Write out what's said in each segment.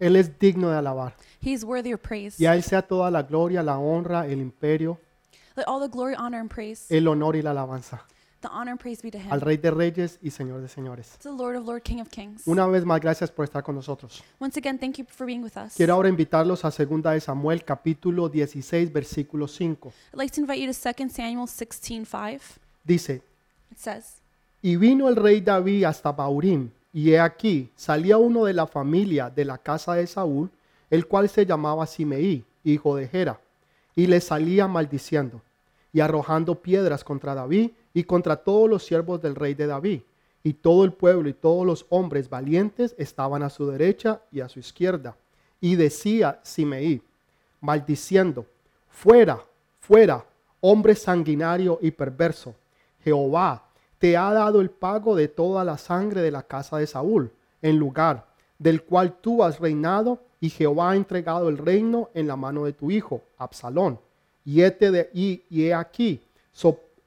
Él es digno de alabar. He's worthy of praise. Y a Él sea toda la gloria, la honra, el imperio, Let all the glory, honor, and praise, el honor y la alabanza the honor and praise be to Him. al Rey de Reyes y Señor de Señores. To the Lord of Lord, King of Kings. Una vez más, gracias por estar con nosotros. Once again, thank you for being with us. Quiero ahora invitarlos a 2 de Samuel capítulo 16 versículo 5. I'd like to invite you to 2 Samuel 16:5. Dice, It says, y vino el rey David hasta Baurim, y he aquí, salía uno de la familia de la casa de Saúl, el cual se llamaba Simeí, hijo de Gera, y le salía maldiciendo, y arrojando piedras contra David y contra todos los siervos del rey de David. Y todo el pueblo y todos los hombres valientes estaban a su derecha y a su izquierda. Y decía Simeí, maldiciendo, fuera, fuera, hombre sanguinario y perverso. Jehová te ha dado el pago de toda la sangre de la casa de Saúl, en lugar del cual tú has reinado, y Jehová ha entregado el reino en la mano de tu hijo, Absalón. Y, y, he aquí,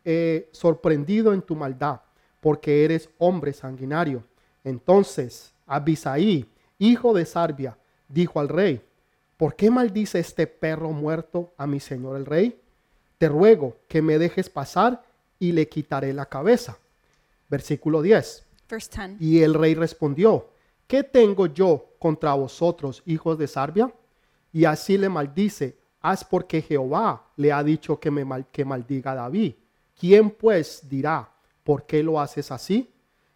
eh, sorprendido en tu maldad, porque eres hombre sanguinario. Entonces Abisaí, hijo de Sarbia, dijo al rey, ¿por qué maldice este perro muerto a mi señor el rey? Te ruego que me dejes pasar y le quitaré la cabeza. Versículo 10. verse 10. Y el rey respondió, ¿qué tengo yo contra vosotros, hijos de Sarbia? Y así le maldice, haz porque Jehová le ha dicho que, me mal- que maldiga a David. ¿Quién pues dirá, por qué lo haces así?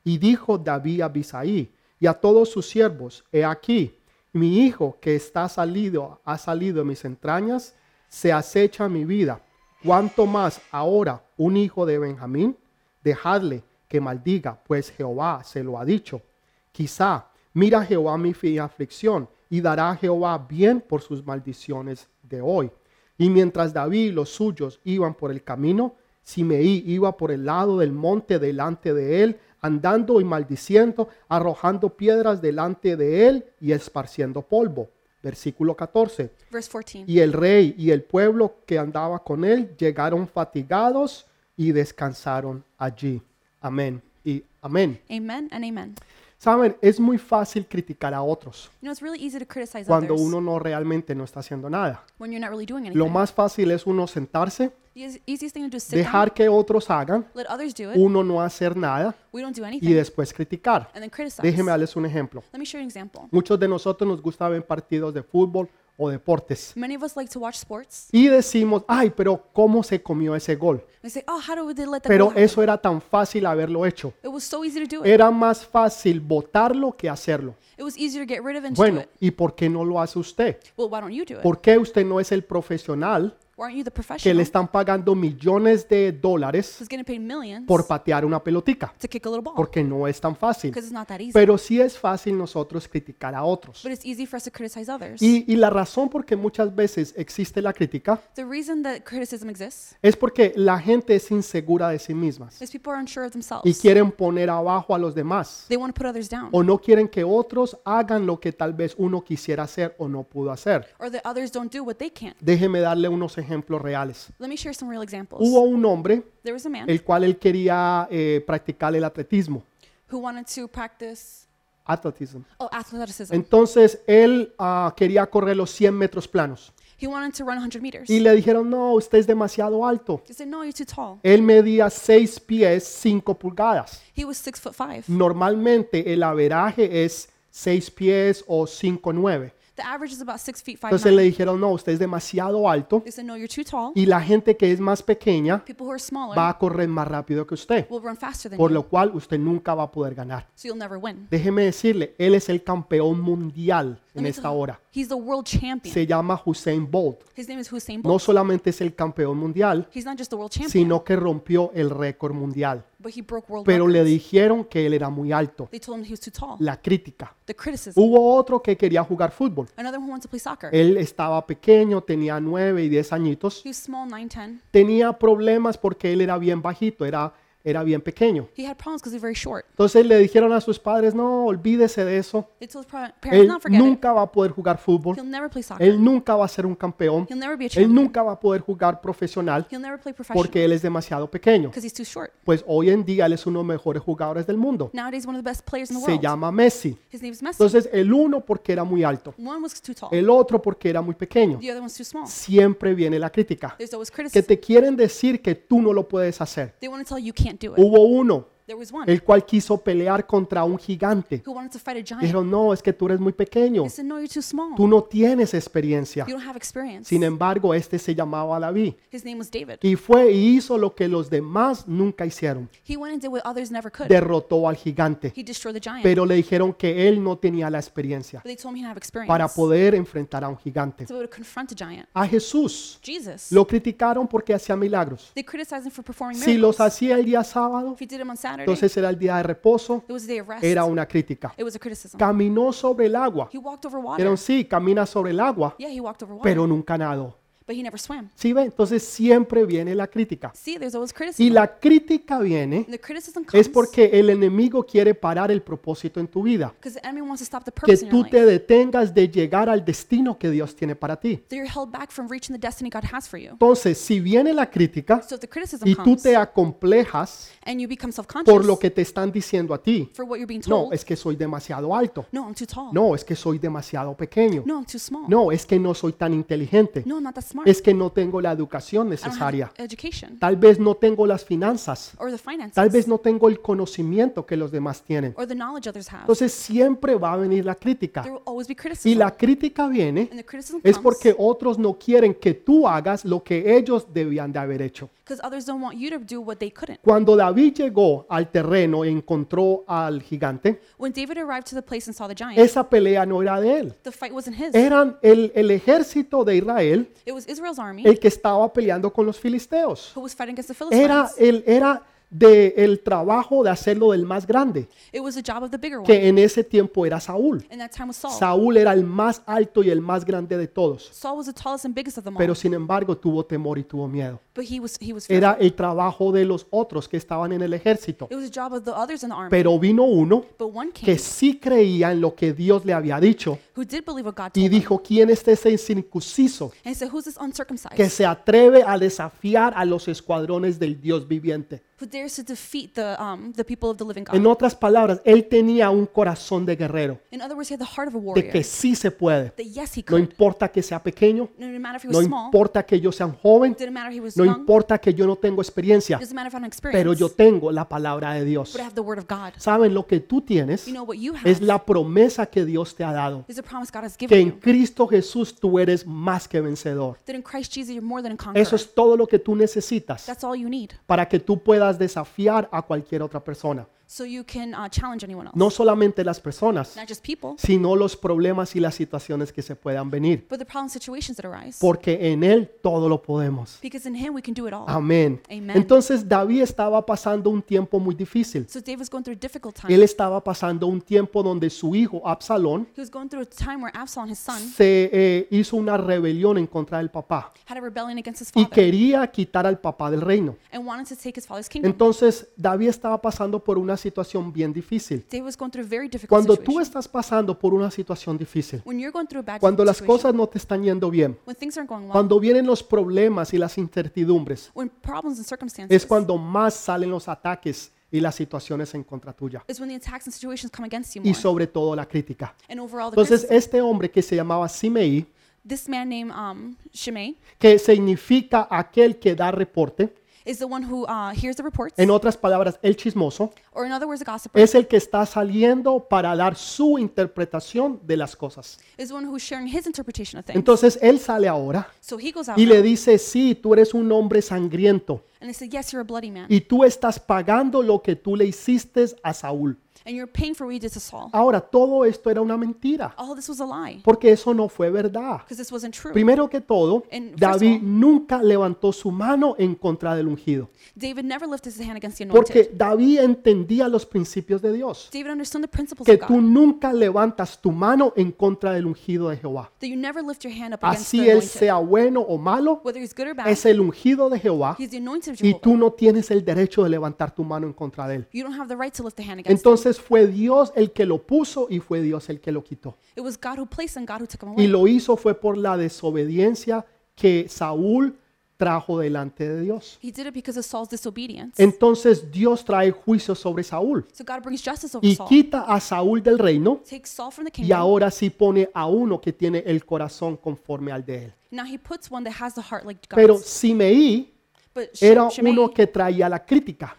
Y dijo David a Abisaí y a todos sus siervos, he aquí, mi hijo que está salido, ha salido de mis entrañas, se acecha mi vida. ¿Cuánto más ahora un hijo de Benjamín? Dejadle que maldiga, pues Jehová se lo ha dicho. Quizá mira Jehová mi aflicción y dará a Jehová bien por sus maldiciones de hoy. Y mientras David y los suyos iban por el camino, Simeí iba por el lado del monte delante de él, andando y maldiciendo, arrojando piedras delante de él y esparciendo polvo. Versículo 14. Verse 14. Y el rey y el pueblo que andaba con él llegaron fatigados y descansaron allí. Amén y amén. Amen and amen. Saben, es muy fácil criticar a otros You know, it's really easy to criticize cuando others uno no realmente no está haciendo nada. when you're not really doing anything. Lo más fácil es uno sentarse, the eas- easiest thing to do is sit dejar que otros hagan, let others do it. uno no hacer nada We don't do y anything, después criticar. and then criticize. Déjenme darles un ejemplo. Let me show you an example. Muchos de nosotros nos gusta ver partidos de fútbol o deportes Many of us like to watch sports. y decimos, ay, pero ¿cómo se comió ese gol? We say, oh, how did let that Pero goal happen?" eso era tan fácil haberlo hecho. It was so easy to do it. Era más fácil votarlo que hacerlo. It was easier to get rid of to Bueno, do it. ¿y por qué no lo hace usted? Well, why don't you do it? ¿Por qué usted no es el profesional Why aren't you the que professional le están pagando millones de dólares por patear una pelotica? Porque no es tan fácil. Pero sí es fácil nosotros criticar a otros. Y, y la razón por qué muchas veces existe la crítica es porque la gente es insegura de sí mismas y quieren poner abajo a los demás o no quieren que otros hagan lo que tal vez uno quisiera hacer o no pudo hacer. Déjeme darle unos ejemplos reales. Let me share some real examples. Hubo un hombre There was a man el cual él quería eh, practicar el atletismo. who wanted to practice atletism. oh athleticism. Entonces él ah, quería correr los 100 metros planos He wanted to run 100 meters. y le dijeron, no, usted es demasiado alto. He said, "No, you're too tall." Él medía 6 pies 5 pulgadas. He was six foot five. Normalmente el averaje es 6 pies o 5 9. The average is about six feet five Entonces le nine. dijeron, no, usted es demasiado alto They said, "No, you're too tall." y la gente que es más pequeña People who are smaller va a correr más rápido que usted, will run faster than por you, lo cual usted nunca va a poder ganar. so you'll never win. Déjeme decirle, él es el campeón mundial en me esta tell hora. He's the world champion. Se llama Usain Bolt. His name is Hussein No Bolt. solamente es el campeón mundial, He's not just the world champion, sino que rompió el récord mundial. But he broke world Pero le dijeron que él era muy alto. They told him he was too tall. La crítica. The criticism. Hubo otro que quería jugar fútbol. Another one wanted to play soccer. Él estaba pequeño, tenía 9 y 10 añitos. He was small, 9, 10. Tenía problemas porque él era bien bajito, era era bien pequeño. He had problems because he was very short. Entonces le dijeron a sus padres, no, olvídese de eso. They told his par- parents, Él not forget it. nunca va a poder jugar fútbol. He'll never play soccer. Él nunca va a ser un campeón. He'll never be a Él champion. nunca va a poder jugar profesional He'll never play professional porque él es demasiado pequeño. because he's too short. Pues hoy en día él es uno de los mejores jugadores del mundo. Nowadays, one of the best players in the Se world. llama Messi. His name's Messi. Entonces el uno porque era muy alto, One was too tall. el otro porque era muy pequeño. The other one's too small. Siempre viene la crítica. There's always Que criticism. te quieren decir que tú no lo puedes hacer. They want to tell you you can't do it. Hubo uno el cual quiso pelear contra un gigante. who wanted to fight a giant. Dijeron, no, es que tú eres muy pequeño. Tú no tienes experiencia. Sin embargo, este se llamaba David. Y fue y hizo lo que los demás nunca hicieron. Derrotó al gigante. Pero le dijeron que él no tenía la experiencia para poder enfrentar a un gigante. a Jesús lo criticaron porque hacía milagros. Si los hacía el día sábado, Entonces era el día de reposo, era una crítica. Caminó sobre el agua. He walked over water. Dijeron, sí, camina sobre el agua, pero nunca nadó. But he never swam. ¿Sí ve? Entonces siempre viene la crítica. See, there's always Y criticism. la crítica viene And the criticism es porque el enemigo quiere parar el propósito en tu vida. because the enemy wants to stop the Que purpose in tú your te detengas de llegar al destino que Dios tiene para ti. That you're held back from reaching the destiny God has for you. Entonces, si viene la crítica So if the criticism y tú comes te acomplejas and you become por lo que te están diciendo a ti, for what you're being no, es que soy demasiado alto. no, I'm too tall. No, es que soy demasiado pequeño. No, I'm too small. No, es que no soy tan inteligente. No, I'm not that smart. Es que no tengo la educación necesaria. education Tal vez no tengo las finanzas. or the finances Tal vez no tengo el conocimiento que los demás tienen. or the knowledge others have. Entonces siempre va a venir la crítica. There will always be Y la crítica viene and the criticism es porque otros no quieren que tú hagas lo que ellos debían de haber hecho. because others don't want you to do what they couldn't. Cuando David llegó al terreno e encontró al gigante, When David arrived to the place and saw the giant, esa pelea no era de él. the fight wasn't his. Eran el, el ejército de Israel It was Israel's army el que estaba peleando con los filisteos. who was fighting against the Era el, era de el trabajo de hacerlo del más grande, It was the job of the bigger one. que en ese tiempo era Saúl. Saúl era el más alto y el más grande de todos, Saul was the tallest and biggest of them all. pero sin embargo tuvo temor y tuvo miedo. Era el trabajo de los otros que estaban en el ejército. It was the job of the others in the army. Pero vino uno que sí creía en lo que Dios le había dicho who did believe what God y dijo, ¿quién es ese incircunciso que se atreve a desafiar a los escuadrones del Dios viviente? Who dares to defeat the um the people of the living God? En otras palabras, él tenía un corazón de guerrero, In other words, he had the heart of a de warrior. que sí se puede. That yes, he No could. importa que sea pequeño, No matter if he no was small. importa que yo sea un joven, Didn't matter if he was no young. importa que yo no tengo experiencia, Doesn't matter if I don't pero yo tengo la palabra de Dios. But I have the word of God. ¿Saben lo que tú tienes? You know what you have Es la promesa que Dios te ha dado. is a promise God has Que given en you. Cristo Jesús tú eres más que vencedor. That in Christ Jesus you're more than a conqueror. Eso es todo lo que tú necesitas That's all you need. para que tú puedas desafiar a cualquier otra persona. So you can uh, challenge anyone else. No solamente las personas, Not just people, sino los problemas y las situaciones que se puedan venir. but the problem situations that arise. Porque en Él todo lo podemos. Because in him we can do it all. Amén. Amen. Entonces David estaba pasando un tiempo muy difícil. So David was going through a difficult time. Él estaba pasando un tiempo donde su hijo Absalón He was going through a time where Absalom, his son, se eh, hizo una rebelión en contra del papá had a rebellion against his y father quería quitar al papá del reino. and wanted to take his father's kingdom. Entonces David estaba pasando por una situación bien difícil. Cuando tú estás pasando por una situación difícil, cuando las cosas no te están yendo bien, cuando vienen los problemas y las incertidumbres, es cuando más salen los ataques y las situaciones en contra tuya. Y sobre todo la crítica. Entonces este hombre que se llamaba Simei, this man named um, Shimei que significa aquel que da reporte, is the one who uh, hears the reports, en otras palabras, el chismoso, or in other words, a gossiper, es el que está saliendo para dar su interpretación de las cosas. is the one who's sharing his interpretation of things. Entonces él sale ahora so he goes out y le dice, sí, tú eres un hombre sangriento and they say, yes, you're a bloody man, y tú estás pagando lo que tú le hiciste a Saúl. and you're paying for what you did to Saul. Ahora, todo esto era una mentira, All this was a lie, porque eso no fue verdad. because this wasn't true. Primero que todo, And first of David all- nunca levantó su mano en contra del ungido, David never lifted his hand against the anointed, porque David entendía los principios de Dios. David understood the principles Que of tú God. nunca levantas tu mano en contra del ungido de Jehová. That you never lift your hand up against Así the él anointed. sea bueno o malo, Whether he's good or bad, es el ungido de Jehová he's the anointed of y Jehovah. tú no tienes el derecho de levantar tu mano en contra de él. You don't have the right to lift the hand against him. Entonces fue Dios el que lo puso y fue Dios el que lo quitó. It was God who placed and God who took him Y lo hizo fue por la desobediencia que Saúl trajo delante de Dios. He did it because of Saul's disobedience. Entonces Dios trae juicio sobre Saúl So God brings justice over y Saul. quita a Saúl del reino Takes Saul from the y kingdom. ahora sí pone a uno que tiene el corazón conforme al de él. Now he puts one that has the heart like Pero God's. Simeí Sh- era uno que traía la crítica.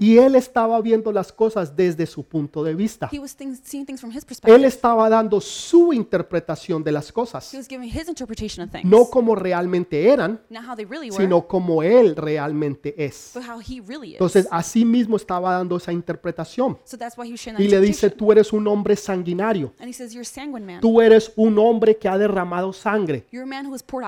Y él estaba viendo las cosas desde su punto de vista. Él estaba dando su interpretación de las cosas, was giving his interpretation of things. no como realmente eran, sino como él realmente es. Entonces, así mismo estaba dando esa interpretación. Y le dice, tú eres un hombre sanguinario, tú eres un hombre que ha derramado sangre.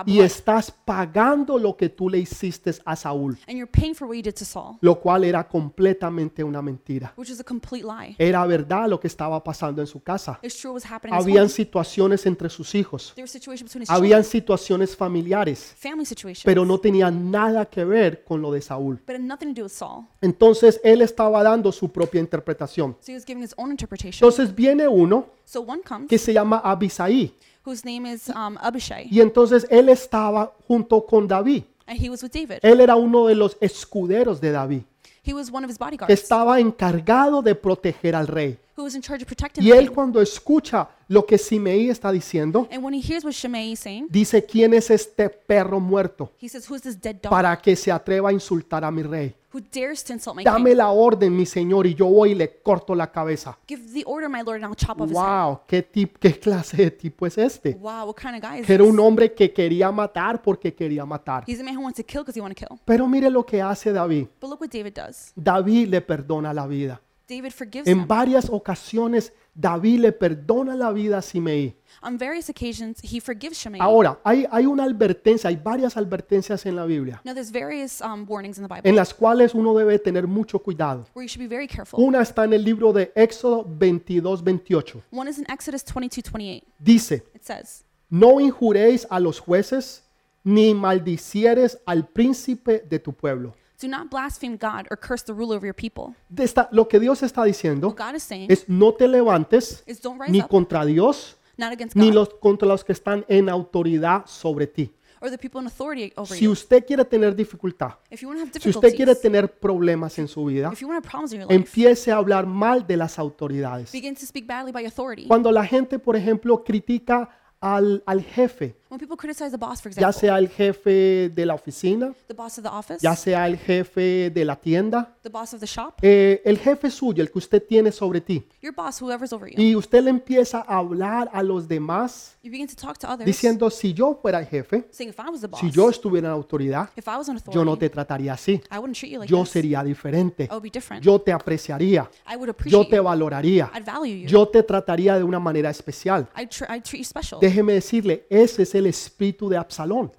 Y estás pagando lo que tú le hiciste a Saúl, And you're paying for what you did to Saul, lo cual era completamente una mentira. which is a complete lie. Era verdad lo que estaba pasando en su casa. It's true what was happening in his Habían home. situaciones entre sus hijos, There was situations between his habían children, situaciones familiares, family situations, pero no tenían nada que ver con lo de Saúl. but it had nothing to do with Saul. Entonces él estaba dando su propia interpretación. So he was giving his own interpretation. Entonces viene uno So one comes, que se llama Abisaí whose name is um, Abishai, y entonces él estaba junto con David. And he was with David. Él era uno de los escuderos de David, He was one of his que bodyguards estaba encargado de proteger al rey. who was in charge of protecting Y the él king. cuando escucha lo que Simeí está diciendo, And when he hears what Shimei is saying, dice, ¿quién es este perro muerto he says, Who is this dead dog para que se atreva a insultar a mi rey? Who dares to insult my Dame king? la orden, mi señor, y yo voy y le corto la cabeza. Give the order, my lord, and I'll chop off his head. Wow, ¿qué, tip, qué clase de tipo es este? Wow, what kind of guy is Que era un hombre que quería matar porque quería matar. He's a man who wants to kill because he wants to kill. Pero mire lo que hace David. But look what David does. David le perdona la vida. David forgives En him. varias ocasiones David le perdona la vida a Simeí. On various occasions, he forgives Shimei. Ahora, hay, hay una advertencia, hay varias advertencias en la Biblia, Now, there's various um, warnings in the Bible en las cuales uno debe tener mucho cuidado. where you should be very careful. Una está en el libro de Éxodo 22, 28. One is in Exodus 22 28. Dice, It says, no injuréis a los jueces, ni maldicieres al príncipe de tu pueblo. Do not blaspheme God or curse the ruler of your people. De esta- lo que Dios está diciendo What God is saying es no te levantes is don't rise ni up, contra Dios, not against ni God los, contra los que están en autoridad sobre ti. or the people in authority over Si you. usted quiere tener dificultad, If you want to have si usted quiere difficulties, tener problemas en su vida, if you want to have problems in your life, empiece a hablar mal de las autoridades. begin to speak badly by authority. Cuando la gente, por ejemplo, critica al, al jefe, When people criticize the boss, for ya example, sea el jefe de la oficina, the boss of the office, ya sea el jefe de la tienda, the boss of the shop, eh, el jefe suyo, el que usted tiene sobre ti, your boss, whoever's over you, y usted le empieza a hablar a los demás you begin to talk to others, diciendo, si yo fuera el jefe, saying, if I was the boss, si yo estuviera en autoridad, if I was in yo no authority, te trataría así, I wouldn't treat you like yo this. sería diferente, I would be different. yo te apreciaría, I would yo appreciate te you. valoraría, I'd value you. yo te trataría de una manera especial. I'd, tr- I'd treat you special. Déjeme decirle, ese es el espíritu de Absalón,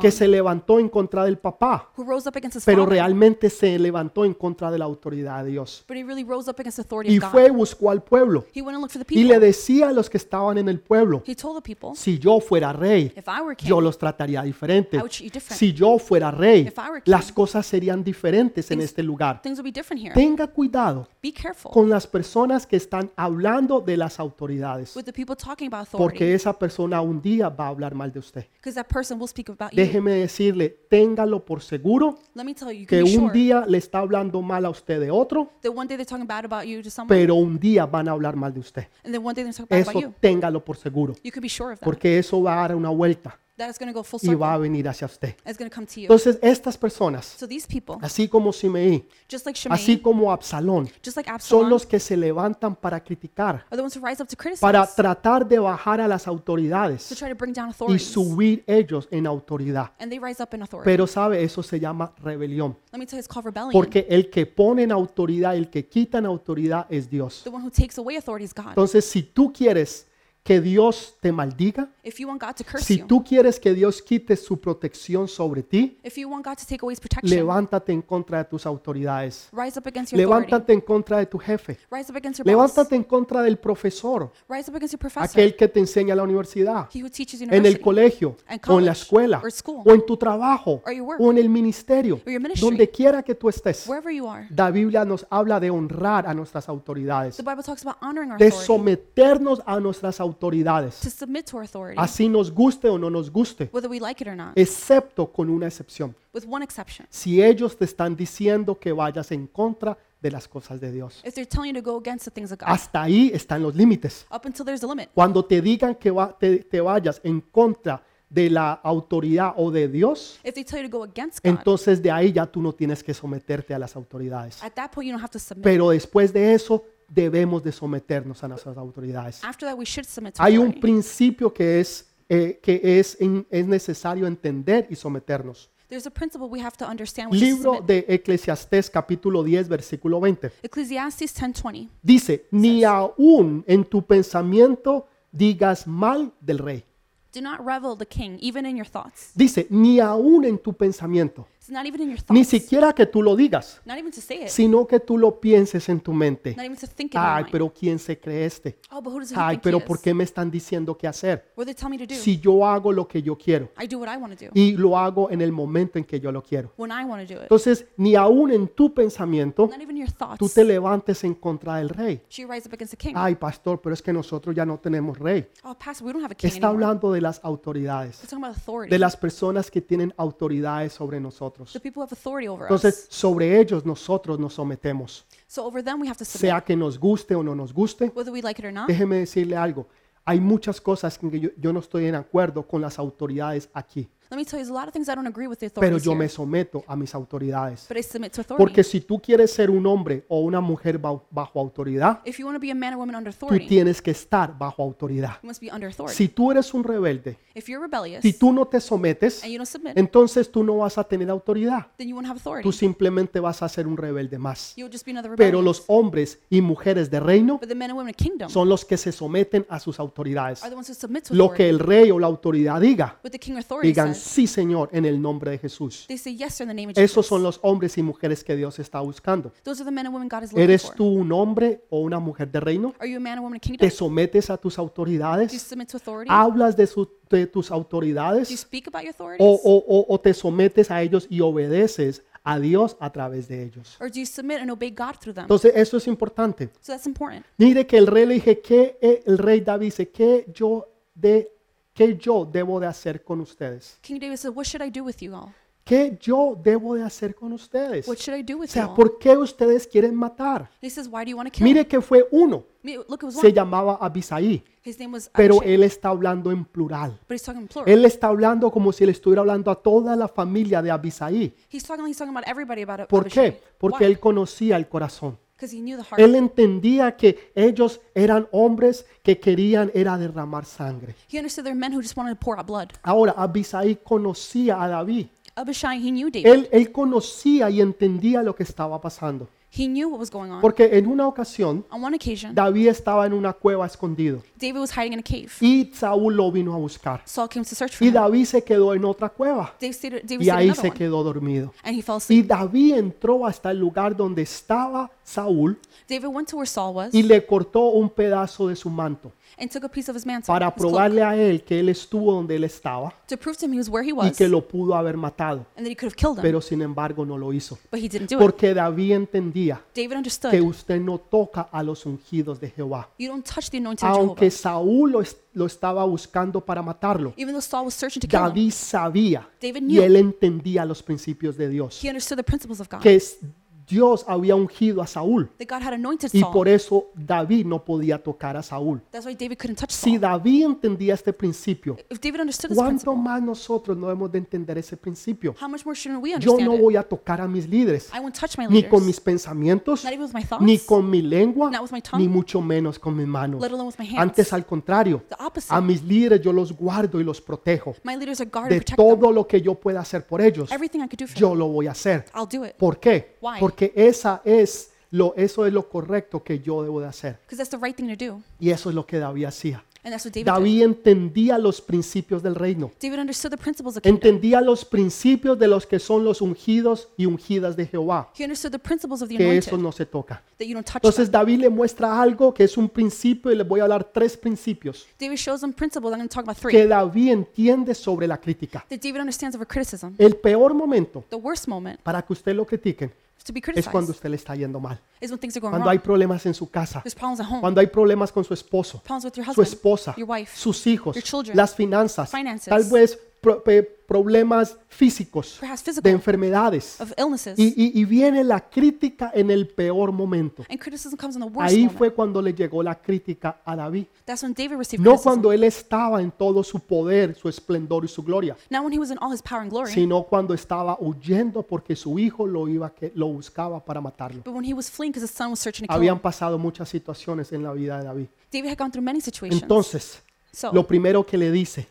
que se levantó en contra del papá, pero realmente se levantó en contra de la autoridad de Dios. Y fue y buscó al pueblo y le decía a los que estaban en el pueblo, si yo fuera rey, yo los trataría diferente. Si yo fuera rey, las cosas serían diferentes en things- este lugar. things would be different here. Tenga cuidado con las personas que están hablando de las autoridades, porque esa persona un día va a hablar mal de usted. because that person will speak about you. Déjeme decirle, téngalo por seguro Let me tell you, you que can be un sure día le está hablando mal a usted de otro, that one day they're talking bad about you to someone, pero un día van a hablar mal de usted. and then one day they're talking bad about Eso you. téngalo por seguro, You can be sure of that. porque eso va a dar una vuelta That is going to go full y va a venir hacia usted. It's going to come to you. Entonces, estas personas, So these people, así como Simeí, just like así como Absalón, just like son Absalom, los que se levantan para criticar, are the ones who rise up to criticize, para tratar de bajar a las to autoridades try to bring down y authorities, subir ellos en autoridad. and they rise up in authority. Pero sabe, eso se llama rebelión, Let me tell you, it's called rebellion. porque el que pone en autoridad, el que quita en autoridad es Dios. The one who takes away authority is God. Entonces, si tú quieres que Dios te maldiga, si tú quieres que Dios quite su protección sobre ti, levántate en contra de tus autoridades. Levántate en contra de tu jefe. Levántate en contra del profesor, aquel que te enseña en la universidad, en el colegio, o en la escuela, o en tu trabajo, o en el ministerio, donde quiera que tú estés. La Biblia nos habla de honrar a nuestras autoridades, de someternos a nuestras autoridades, to submit to authority, así nos guste o no nos guste, whether we like it or not, excepto con una excepción. with one exception. Si ellos te están diciendo que vayas en contra de las cosas de Dios. If they're telling you to go against the things of God, Hasta ahí están los límites. up until there's a limit. Cuando te digan que va- te, te vayas en contra de la autoridad o de Dios, If they tell you to go against God, entonces de ahí ya tú no tienes que someterte a las autoridades. at that point you don't have to submit. Pero después de eso debemos de someternos a nuestras autoridades. After that, we should submit to Hay un authority. principio que es, eh, que es, en- es necesario entender y someternos. There's a principle we have to understand, which is Libro submit. de Eclesiastés capítulo 10 versículo 20. Ecclesiastes 10:20. Dice, ni aún en tu pensamiento digas mal del rey. Do not revel the king, even in your thoughts. Dice, ni aún en tu pensamiento. It's not even in your Ni thoughts. siquiera que tú lo digas, Not even to say it. sino que tú lo pienses en tu mente. Not even to think it in your Ay, mind. pero ¿quién se cree este? Oh, but who does he Ay, think pero ¿por qué me están diciendo qué hacer? What do they tell me to do? Si yo hago lo que yo quiero I do what I want to do. y lo hago en el momento en que yo lo quiero. When I want to do it. Entonces, ni aún en tu pensamiento Not even your thoughts. tú te levantes en contra del rey. You rise up against the king? Ay, pastor, pero es que nosotros ya no tenemos rey. Oh, pastor, we don't have a king Está anymore. hablando de las autoridades, We're talking about authority. de las personas que tienen autoridades sobre nosotros. The people who have authority over Entonces, us. sobre ellos nosotros nos sometemos. So over them we have to submit. Sea que nos guste o no nos guste, Whether we like it or not. déjeme decirle algo. Hay muchas cosas en que yo, yo no estoy en acuerdo con las autoridades aquí, Let me tell you, there's a lot of things I don't agree with the pero yo me someto a mis autoridades. but I submit to authority. Porque si tú quieres ser un hombre o una mujer ba- bajo autoridad, if you want to be a man or woman under tú authority, tienes que estar bajo autoridad. you must be under authority. Si tú eres un rebelde, if you're rebellious si tú no te sometes, and you don't submit, entonces tú no vas a tener autoridad. then you won't have authority. Tú simplemente vas a ser un rebelde más. Pero los hombres y mujeres de reino but the men and women of kingdom son los que se someten a sus autoridades. are the ones who submit to Lo que el rey o la autoridad diga, digan sí, Señor, en el nombre de Jesús. they say yes sir, in the name of Esos son los hombres y mujeres que Dios está buscando. Those are the men and women God is looking ¿Eres for. tú un hombre o una mujer de reino? Are you a man or woman of kingdom? ¿Te sometes a tus Do you autoridades? submit to authority? ¿Hablas de, su- de tus Do you autoridades? speak about your ¿O, authorities? o- o- o te sometes a ellos y obedeces a Dios a través de ellos? or do you submit and obey God through them? Entonces, eso es importante. so that's important. Mire que el rey le dije, que el rey David dice, ¿qué yo, de, ¿qué yo debo de hacer con ustedes? King David said, what should I do with you all? ¿Qué yo debo de hacer con ustedes? What should I do O with you sea, all? ¿por qué ustedes quieren matar? he says, why do you want to kill Mire que fue uno, Me- Look, it was se one. llamaba Abisaí, His name was pero Abishai, él está hablando en plural. but he's talking plural. Él está hablando como si él estuviera hablando a toda la familia de Abisaí. he's talking he's talking about everybody about it. ¿Por qué? Porque él conocía el corazón. Because he knew the heart. Él entendía que ellos eran hombres que querían era derramar sangre. he understood they're men who just wanted to pour out blood. Ahora, Abisaí conocía a David. Abishai, he knew David. Él, él conocía y entendía lo que estaba pasando. he knew what was going on. Porque en una ocasión, On one occasion, David estaba en una cueva escondido David was hiding in a cave. y Saúl lo vino a buscar. Saul came to search for Y him. David se quedó en otra cueva David stayed, David y ahí se one. quedó dormido. And he fell Y. David entró hasta el lugar donde estaba Saúl David went to where Saul was y le cortó un pedazo de su manto and took a piece of his mantle, para his cloak, probarle a él que él estuvo donde él estaba to prove to him he was where he y was que lo pudo haber matado. and that he could have killed him. Pero sin embargo no lo hizo. but he didn't do it. Porque David entendía David understood que usted no toca a los ungidos de Jehová. you don't touch the anointed of Jehovah. Aunque Saúl lo, es- lo estaba buscando para matarlo, Even though Saul was searching to kill him, David sabía David y knew. él entendía los principios de Dios. he understood the principles of God. Que es- Dios había ungido a Saúl y por eso David no podía tocar a Saúl. Si. David entendía este principio, ¿cuánto más nosotros no hemos de entender ese principio? Yo no voy a tocar a mis líderes, ni con mis pensamientos, ni con mi lengua, ni mucho menos con mis manos. Antes al contrario, a mis líderes yo los guardo y los protejo. my leaders are guarded De todo lo que yo pueda hacer por ellos, Everything I could do for yo lo voy a hacer. ¿Por qué? Why? Porque esa es lo, eso es lo correcto que yo debo de hacer. That's the right thing to do. Y eso es lo que David hacía. And that's what David. David entendía los principios del reino. David understood the principles of. Entendía los principios de los que son los ungidos y ungidas de Jehová, He understood the principles of the que eso no se toca. that you don't touch Entonces them. David le muestra algo que es un principio y les voy a hablar tres principios David shows them principles. I'm going to talk about three. que David entiende sobre la crítica. That David understands over criticism. El peor momento The worst moment para que usted lo critiquen es cuando usted le está yendo mal, is when things are going cuando hay wrong. problemas en su casa, cuando hay problemas con su esposo, su esposa, sus hijos, las finanzas, tal vez problemas físicos, perhaps de physical, enfermedades. Y, y- y viene la crítica en el peor momento. And criticism comes in the worst Ahí moment. fue cuando le llegó la crítica a David. That's when David received No cuando él estaba en todo su poder, su esplendor y su gloria, glory, sino cuando estaba huyendo porque su hijo lo iba que lo buscaba para matarlo. Habían pasado muchas situaciones en la vida de David. David had gone through many situations. Entonces, so, lo primero que le dice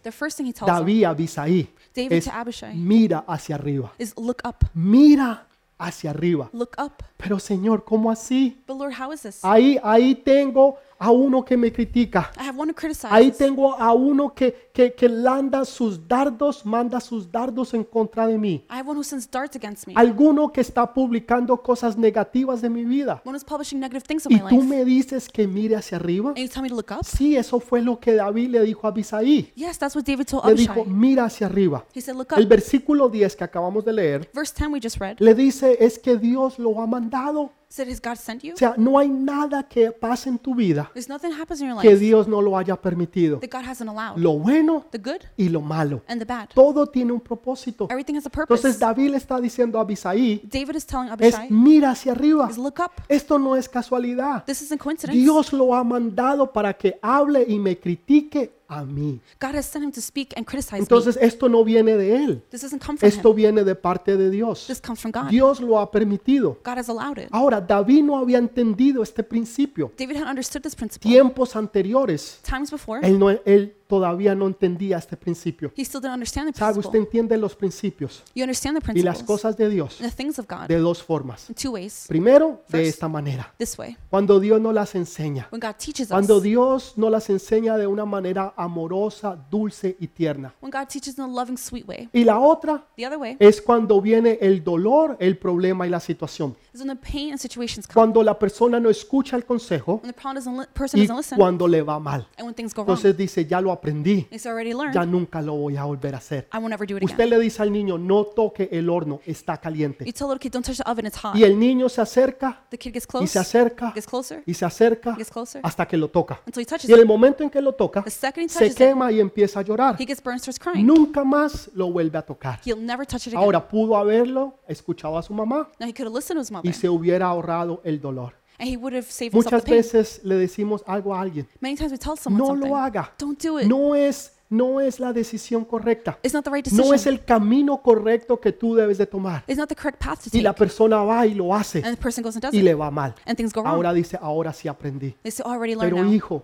David a Abisaí David es to Abishai, mira hacia arriba, is look up, mira hacia arriba. look up. Pero Señor, ¿cómo así? But Lord, how is this? Ahí, ahí tengo a uno que me critica. I have one who criticizes. Ahí tengo a uno que, que, que landa sus dardos, manda sus dardos en contra de mí. I have one who sends darts against me. Alguno que está publicando cosas negativas de mi vida. one who's publishing negative things of Y my tú me dices que mire hacia arriba. And you tell me to look up? Sí, eso fue lo que David le dijo a Abisaí. Yes, that's what David told Le dijo, mira hacia arriba. He said, look El versículo 10 que acabamos de leer Verse 10 we just read le dice, es que Dios lo ha mandado. Said, Has God sent you? O sea, no hay nada que pase en tu vida There's nothing happens in your que life Dios no lo haya permitido. that God hasn't allowed. Lo bueno The good y lo malo. and the bad. Todo tiene un propósito. Everything has a purpose. Entonces David le está diciendo a Abisaí, David is telling es Abishai, mira hacia arriba. is look up. Esto no es casualidad. This isn't coincidence. Dios lo ha mandado para que hable y me critique a mí. God has sent him to speak and criticize me. Entonces esto no viene de él. This doesn't come from Esto him. viene de parte de Dios. This comes from God. Dios lo ha permitido. God has allowed it. Ahora, David no había entendido este principio. David had understood this principle. Tiempos anteriores, Times before, él, no, él todavía no entendía este principio. he still didn't understand the ¿Sabe? Usted principle. entiende los principios You understand the y las cosas de Dios and the things of God de dos formas. in two ways. Primero, de First. esta manera. This way, Cuando Dios no las enseña. when God teaches us, Cuando Dios no las enseña de una manera amorosa, dulce y tierna. when God teaches in a loving, sweet way. Y la otra The other way es cuando viene el dolor, el problema y la situación. is when the pain and situations come, Cuando la persona no escucha el consejo when the problem doesn't li- person y doesn't listen, cuando le va mal. and when things go wrong. Entonces dice, ya lo aprendí, It's already learned. ya nunca lo voy a volver a hacer. I won't ever do it Usted again. le dice al niño, no toque el horno, está caliente. You tell a little kid, don't touch the oven, it's hot. Y el niño se acerca The kid gets y close, se acerca gets closer, y se acerca gets closer, hasta que lo toca. until he touches Y en el momento en que lo toca, The second he se touches quema y empieza a llorar. he gets burned, starts crying. Nunca más lo vuelve a tocar. He'll never touch it again. Ahora pudo haberlo escuchado a su mamá Now he could have listened to his mother, y se hubiera ahorrado el dolor. and he would have saved himself Muchas the pain. veces le decimos algo a alguien, Many times we tell someone no something. lo haga. Don't do it. No es, no es la decisión correcta. It's not the right No es decision. el camino correcto que tú debes de tomar. It's not the correct path to Y take. la persona va y lo hace And the person goes and does y it, le va mal. and things go wrong. Ahora dice, ahora sí aprendí. They say, oh, I already learned Pero now. hijo,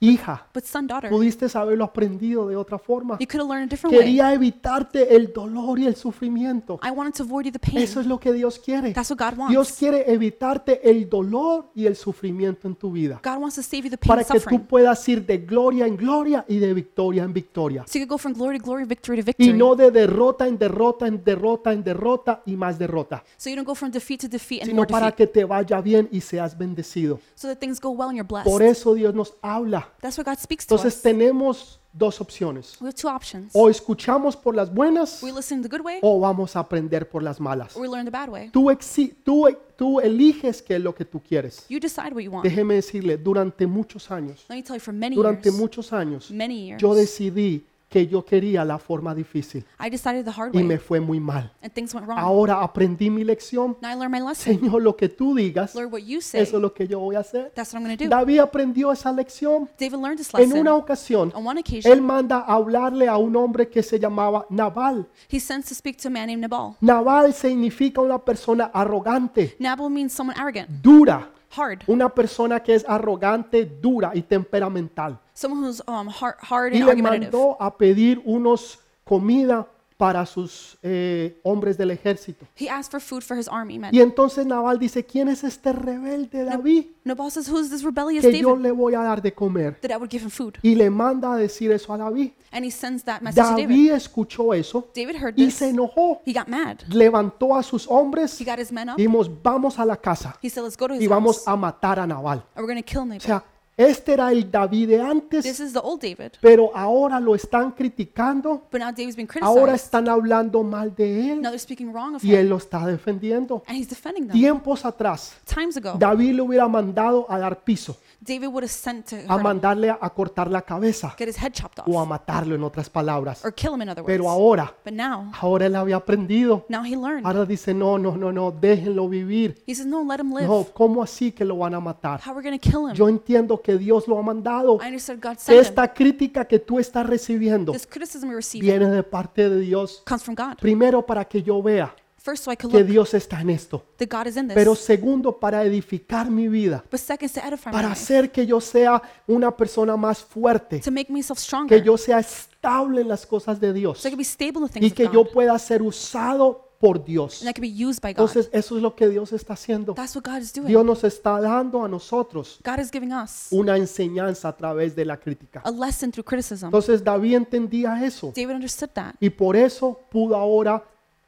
hija, But son, daughter, pudiste haberlo aprendido de otra forma. you could have learned a different way. Quería evitarte el dolor y el sufrimiento. I wanted to avoid you the pain. Eso es lo que Dios quiere. That's what God Dios quiere evitarte el dolor y el sufrimiento en tu vida God wants to save you the pain para and que tú puedas ir de gloria en gloria y de victoria en victoria. So you could go from glory to glory, victory to Y no de derrota en derrota en derrota en derrota y más derrota, So you don't go from defeat to defeat and sino more para defeat. que te vaya bien y seas bendecido. So that things go well and you're blessed. Por eso Dios nos habla. That's what God speaks to Entonces us. tenemos dos opciones. We have two options. O escuchamos por las buenas We listen the good way o vamos a aprender por las malas. or we learn the bad way. Tú, exi- tú, tú eliges qué es lo que tú quieres. You decide what you want. Déjeme decirle, durante muchos años, Let me tell you, for many durante years, muchos años, many years, yo decidí que yo quería la forma difícil I decided the hard y me way fue muy mal. and things went wrong. Ahora aprendí mi lección. Now I learned my lesson. Señor, lo que tú digas, Lord, what you say, eso es lo que yo voy a hacer. that's what I'm going to do. David aprendió esa lección. David learned this En lesson. una ocasión, On one él occasion, manda a hablarle a un hombre que se llamaba Nabal. he sends to speak to a man named Nabal. Nabal significa una persona arrogante, Nabal means someone arrogant, dura, hard, una persona que es arrogante, dura y temperamental. someone who's um, hard, hard Y and le argumentative. mandó a pedir unos comida para sus eh, hombres del ejército. He asked for food for his army men. Y entonces Nabal dice, ¿quién es este rebelde David Nabal says, Who's this rebellious que yo David le voy a dar de comer? that I would give him food? Y le manda a decir eso a David. And he sends that message to David. David escuchó eso David heard y this. se enojó. He got mad. Levantó a sus hombres He got his men up. y dijimos, vamos a la casa He said, Let's go to his y vamos house. a matar a Nabal. And we're going to kill O Nabal. sea, este era el David de This antes, is the old David. pero ahora lo están criticando, But now David's been ahora criticized. están hablando mal de él Now they're speaking wrong of y him. él lo está defendiendo. And he's defending them. Tiempos atrás, Times ago, David le hubiera mandado a dar piso, David would have sent to a mandarle a, a cortar la cabeza get his head chopped o a off, matarlo en otras palabras. or kill him in other words. Pero ahora, But now, ahora él había aprendido. now he learned. Ahora dice, no, no, no, no, déjenlo vivir. He says, No, let him live. No, ¿cómo así que lo van a matar? How are we going to kill him? Yo entiendo que Dios lo ha mandado. I understood God sent him. Esta crítica que tú estás recibiendo This criticism we receive viene de parte de Dios. comes from God. Primero, para que yo vea First, so I could que look Dios está en esto. that God is in Pero this. segundo, para edificar mi vida. But second, is to edify my Para life, hacer que yo sea una persona más fuerte. to make myself Que stronger, yo sea estable en las cosas de Dios. so I can be stable in the things Y of que God, yo pueda ser usado por Dios. and I be used by God. Entonces, eso es lo que Dios está haciendo. That's what God is doing. Dios nos está dando a nosotros God is giving us una enseñanza a través de la crítica. a lesson through criticism. Entonces David entendía eso David understood that. y por eso pudo ahora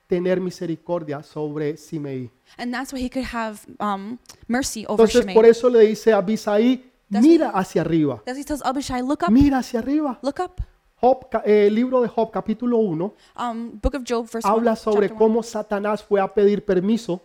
tener misericordia sobre Simei. And that's why he could have um, mercy over Entonces Shimei. por eso le dice a Abisaí, mira hacia arriba, That's why he tells Abishai, look up, mira hacia arriba. look up. Job, ca- eh, el libro de Job capítulo 1 Um, Book of Job, verse habla sobre chapter one, cómo Satanás fue a pedir permiso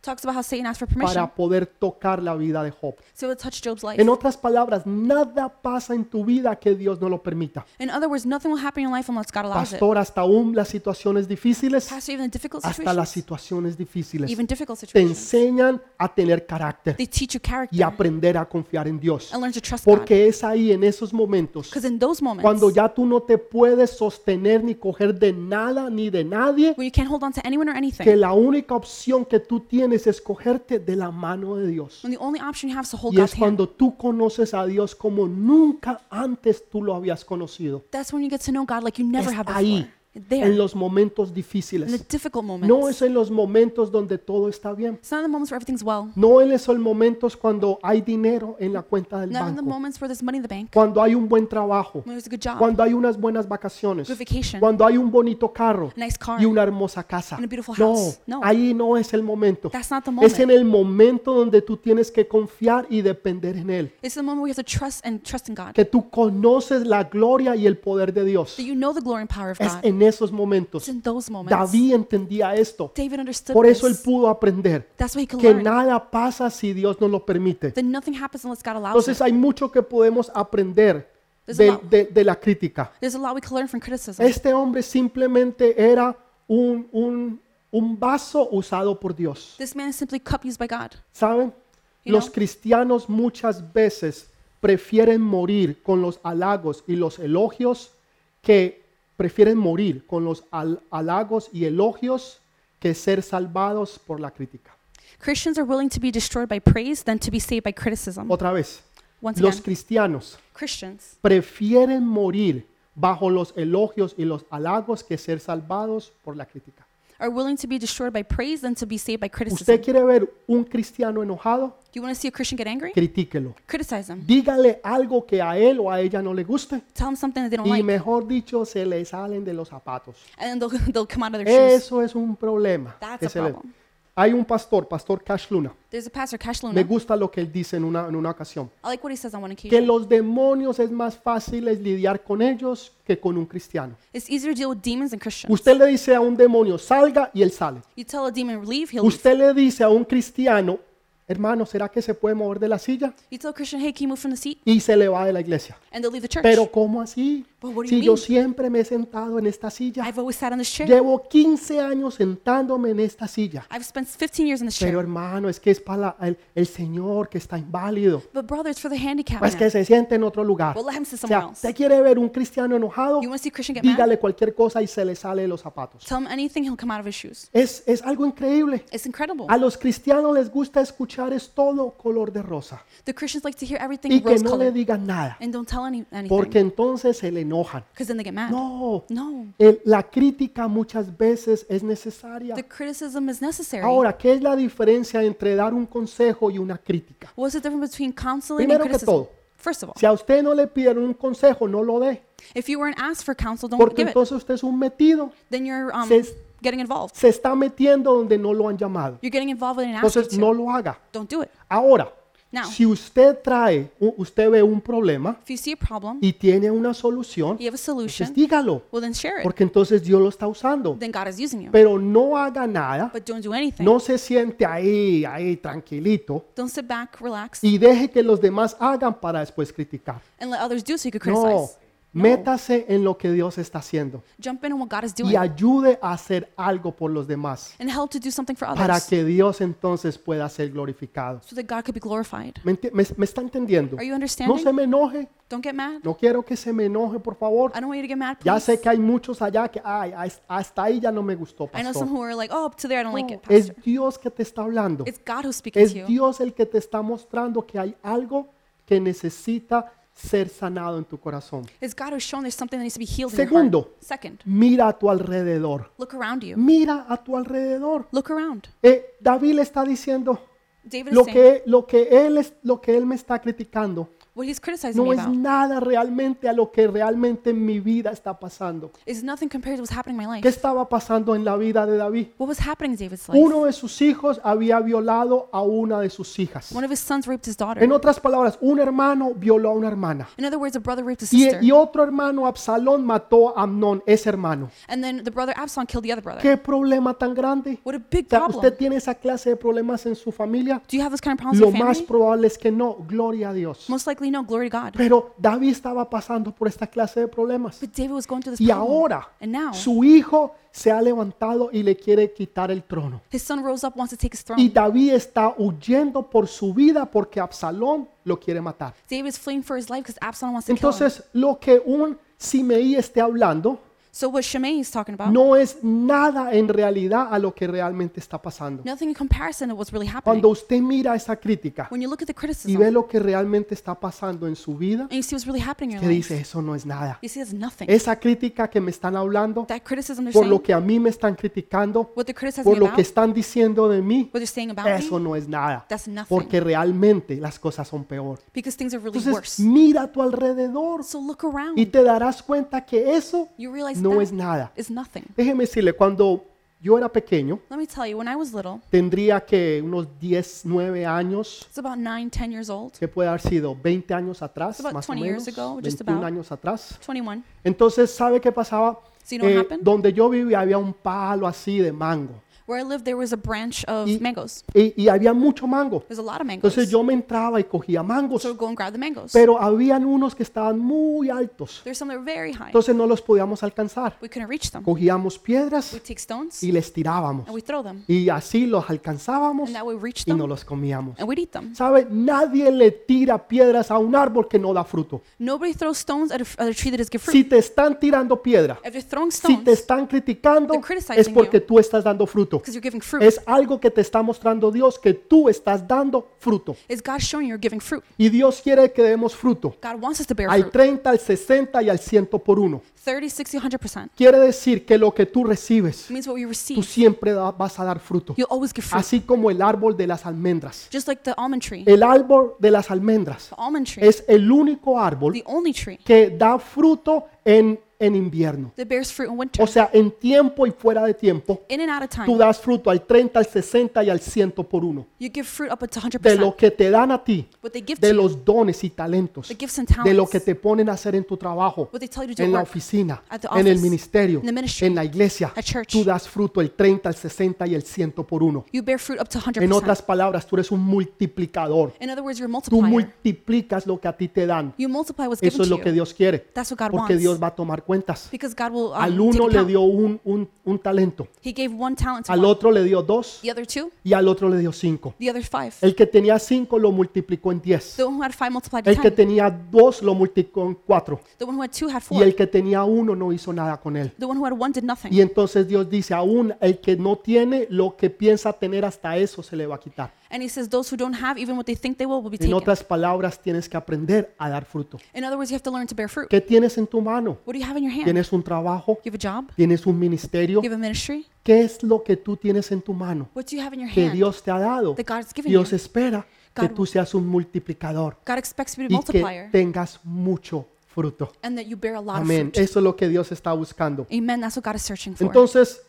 talks about how Satan asked for permission para poder tocar la vida de Job. to be able to touch Job's life. En otras palabras, nada pasa en tu vida que Dios no lo permita. In other words, nothing will happen in your life unless God allows it. Pastor, hasta aún las situaciones difíciles, Pastor, even in difficult hasta las situations, situaciones difíciles, even difficult te situations, enseñan a tener carácter they teach you y character aprender a confiar en Dios. and learn to trust God. Porque es ahí en esos momentos Because in those moments, cuando ya tú no te puedes sostener ni coger de nada ni de nadie, when you can't hold on to anyone or que anything, la única opción que tú tienes es cogerte de la mano de Dios. when the only option you have is to hold Y God's es hand, cuando tú conoces a Dios como nunca antes tú lo habías conocido. that's when you get to know God like you never Es have ahí. There, en los momentos in the difíciles. No es en los momentos donde todo está bien. It's not in the moments where everything's well. No en esos momentos cuando hay dinero en la cuenta del Not banco. moments where there's money in the bank, Cuando hay un buen trabajo. when there's a good job, Cuando hay unas buenas vacaciones. Cuando hay un bonito carro nice car. y una hermosa casa. No, house. No. ahí no es el momento. That's not the Es en moment. el momento donde tú tienes que confiar y depender en Él. It's the moment where you have to trust and trust. Que tú conoces la gloria y el poder de Dios. You know Es God. En esos momentos. David entendía esto. Por eso él pudo aprender que nada pasa si Dios no lo permite. Entonces hay mucho que podemos aprender There's a de, lot. de- de la crítica. There's a lot we can learn from criticism. Este hombre simplemente era un, un- un vaso usado por Dios. This man is simply a cup used by God. ¿Saben? Los cristianos muchas veces prefieren morir con los halagos y los elogios que prefieren morir con los hal- halagos y elogios que ser salvados por la crítica. Christians are willing to be destroyed by praise than to be saved by criticism. Otra vez, Once los again, cristianos Christians prefieren morir bajo los elogios y los halagos que ser salvados por la crítica. are willing to be destroyed by praise than to be saved by criticism. ¿Usted quiere ver un cristiano enojado? Do you want to see a Christian get angry? Critíquelo. Criticize him. Dígale algo que a él o a ella no le guste Tell them something that they don't y like, mejor dicho se le salen de los zapatos. and then they'll, they'll come out of their shoes. Eso es un problema. That's que a se le- problem. Hay un pastor, Pastor Cash Luna. There's a pastor, Cash Me Luna. gusta lo que él dice en una, en una ocasión. I like what he says on one Que occasion. los demonios es más fácil es lidiar con ellos que con un cristiano. It's easier to deal with demons than Christians. Usted le dice a un demonio, salga y él sale. You tell a demon leave, he'll leave. Usted le dice a un cristiano, hermano, ¿será que se puede mover de la silla? You tell a Christian, hey, can you move from the seat? Y se le va de la iglesia. And they'll leave the church. Pero ¿cómo así? Si yo siempre me he sentado en esta silla. I've always sat on this chair. Llevo 15 años sentándome en esta silla. I've spent 15 years in this Pero chair. hermano, es que es para el, el Señor que está inválido. But brother, it's for the handicapped Pues que se siente en otro lugar. Well, let him sit O somewhere sea, else. usted quiere ver un cristiano enojado, dígale cualquier cosa y se le sale de los zapatos. Tell him anything, he'll come out of his shoes. Es, es algo increíble. It's incredible. A los cristianos les gusta escuchar es todo color de rosa The Christians like to hear y que no le digan nada, and don't tell any, anything. porque entonces el enojan. because then they get mad. No, No. el- la crítica muchas veces es necesaria. The criticism is necessary. Ahora, ¿qué es la diferencia entre dar un consejo y una crítica? What's the difference between counseling Primero and que criticism? todo, First of all, Si a usted no le pidieron un consejo, no lo dé, if you weren't asked for counsel, don't porque give it. entonces usted es un metido. Then you're um, Se- getting involved. Se está metiendo donde no lo han llamado. You're getting involved when they ask Entonces to. no lo haga. Don't do it. Ahora, Now, si usted trae, usted ve un problema if you see a problem, y tiene una solución, you have a entonces solution, dígalo, well then share it. porque entonces Dios lo está usando. Then God is using you. Pero no haga nada, But don't do anything. no se siente ahí, ahí tranquilito Don't sit back, relax, y deje que los demás hagan para después criticar. and let others do so you can No, criticize. Métase en lo que Dios está haciendo Jump in on what God is doing y ayude a hacer algo por los demás and help to do something for para others que Dios entonces pueda ser glorificado. so that God could be glorified. ¿Me, enti- me- me está entendiendo? Are you No understanding? se me enoje, Don't get mad. no quiero que se me enoje, por favor. I don't want you to get mad, Ya please. sé que hay muchos allá que, ay, as- hasta ahí ya no me gustó, I know some pastor. who are like, oh, up to there I don't like No, it, es pastor. Dios que te está hablando. It's God who's speaking Es to you. Dios el que te está mostrando que hay algo que necesita ser sanado en tu corazón. It's God who's shown there's something that needs to be healed in your Segundo. heart. Second, Mira a tu alrededor. look around you. Mira a tu alrededor. Look around. Eh, David le está diciendo David lo saying que, lo que él es, lo que él me está criticando what he's criticizing no me es about nada realmente a lo que realmente en mi vida está pasando. is nothing compared to what's happening in my life. ¿Qué estaba pasando en la vida de David? What was happening in David's life? Uno de sus hijos había violado a una de sus hijas. One of his sons raped his daughter. En otras palabras, un hermano violó a una hermana. In other words, a brother raped his Y, sister. y otro hermano, Absalón, mató a Amnón, ese hermano. And then the brother Absalom killed the other brother. ¿Qué problema tan grande? What a big O sea, problem. ¿Usted tiene esa clase de problemas en su familia? Do you have this kind of problems Lo in your más family? probable es que no. Gloria a Dios. Most likely no. Glory to God. Pero David estaba pasando por esta clase de problemas. But David was going through this Y problem. ahora And now su hijo se ha levantado y le quiere quitar el trono. his son rose up, wants to take his Y throne. David está huyendo por su vida porque Absalón lo quiere matar. David is fleeing for his life because Absalom wants to kill him. Entonces, lo que un Simeí esté hablando So what Shimei is talking about, no es nada en realidad a lo que realmente está pasando. nothing in comparison to what's really happening. Cuando usted mira esa crítica When you look at the y criticism ve lo que realmente está pasando en su vida, and you see what's really happening in que your life, dice, eso no es nada. you see that's nothing. Esa crítica que me están hablando, That criticism they're por lo saying, que a mí me están criticando, what they're criticizing por me lo about, que están diciendo de mí, what they're saying about eso me, no es nada. that's nothing. Porque realmente las cosas son peor. Because things are really Entonces, worse. mira a tu alrededor So look around. y te darás cuenta que eso You realize no es nada. is nothing. Déjeme decirle, cuando yo era pequeño, Let me tell you, when I was little, tendría que unos 10, 9 años, it's about nine, ten years old, que puede haber sido 20 años atrás, It's about más o 20 years menos, ago, just 21 about. años atrás. 21. Entonces, ¿sabe qué pasaba? So you know what Eh, happened? donde yo vivía había un palo así de mango Where I lived, there was a branch of Y- mangoes. y, y había mucho mango. There's a lot of mangoes. Entonces yo me entraba y cogía mangos, so go and grab the mangoes. pero habían unos que estaban muy altos, There's some that were very high. entonces no los podíamos alcanzar. We couldn't reach them. Cogíamos piedras We'd take stones y les tirábamos and we'd throw them. y así los alcanzábamos And that way we reached y them no los comíamos. and we'd eat them. ¿Sabe? Nadie le tira piedras a un árbol que no da fruto. Nobody throws stones at a, at a tree that does give fruit. Si te están tirando piedra, if they're throwing si te stones, están criticando, They're criticizing es porque tú estás dando fruto. Because you're giving fruit, Es algo que te está mostrando Dios que tú estás dando fruto. is God showing you're giving fruit. Y Dios quiere que demos fruto. God wants us to bear Al fruit. 30, al 60 y al 100 por uno. 30, 60, 100%. Quiere decir que lo que tú recibes, tú siempre vas a dar fruto. you'll always give fruit. Así como el árbol de las almendras. Just like the almond tree. El árbol de las almendras The almond tree, es el único árbol the only tree que da fruto en, en invierno. that bears fruit in winter. O sea, en tiempo y fuera de tiempo, In and out of tú time, das fruto al 30, al 60 y al 100 por uno. you give fruit up to De lo 100%. que te dan a ti, What they give de you, los dones y talentos, the gifts and de lo talents, que te ponen a hacer en tu trabajo, what they tell you to do en la work, oficina, at the en el office, ministerio, in the ministry, en la iglesia. at church. Tú das fruto el 30, el 60 y el 100 por uno. you bear fruit up to En 100%. otras palabras, tú eres un multiplicador. In other words, you're a Tú multiplier. multiplicas lo que a ti te dan. You multiply what's Eso es to lo que. Dios quiere. That's what God Porque wants. Dios va a tomar cuentas. Because God will um, Al uno le dio un, un- un talento, He gave one talent to al otro le dio dos The other two, y al otro le dio cinco. the other five. El que tenía cinco lo multiplicó en diez. The one who had five multiplied El que ten. tenía dos lo multiplicó en cuatro. The one who had two had Y four. el que tenía uno no hizo nada con él. The one who had one did nothing. Y entonces Dios dice, aún el que no tiene lo que piensa tener hasta eso se le va a quitar. And he says, those who don't have even what they think they will will be En taken. otras palabras, tienes que aprender a dar fruto. In other words, you have to learn to bear fruit. ¿Qué tienes en tu mano? What do you have in your hand? ¿Tienes un trabajo? You have a job? ¿Tienes un ministerio? You have a ministry? ¿Qué es lo que tú tienes en tu mano? What do you have in your Que hand Dios te ha dado. that God's given Dios you? espera que God- tú seas un multiplicador God expects you to be a y que multiplier tengas mucho fruto. and that you bear a lot of fruit. Eso es lo que Dios está buscando. Amen. That's what God is searching for. Entonces,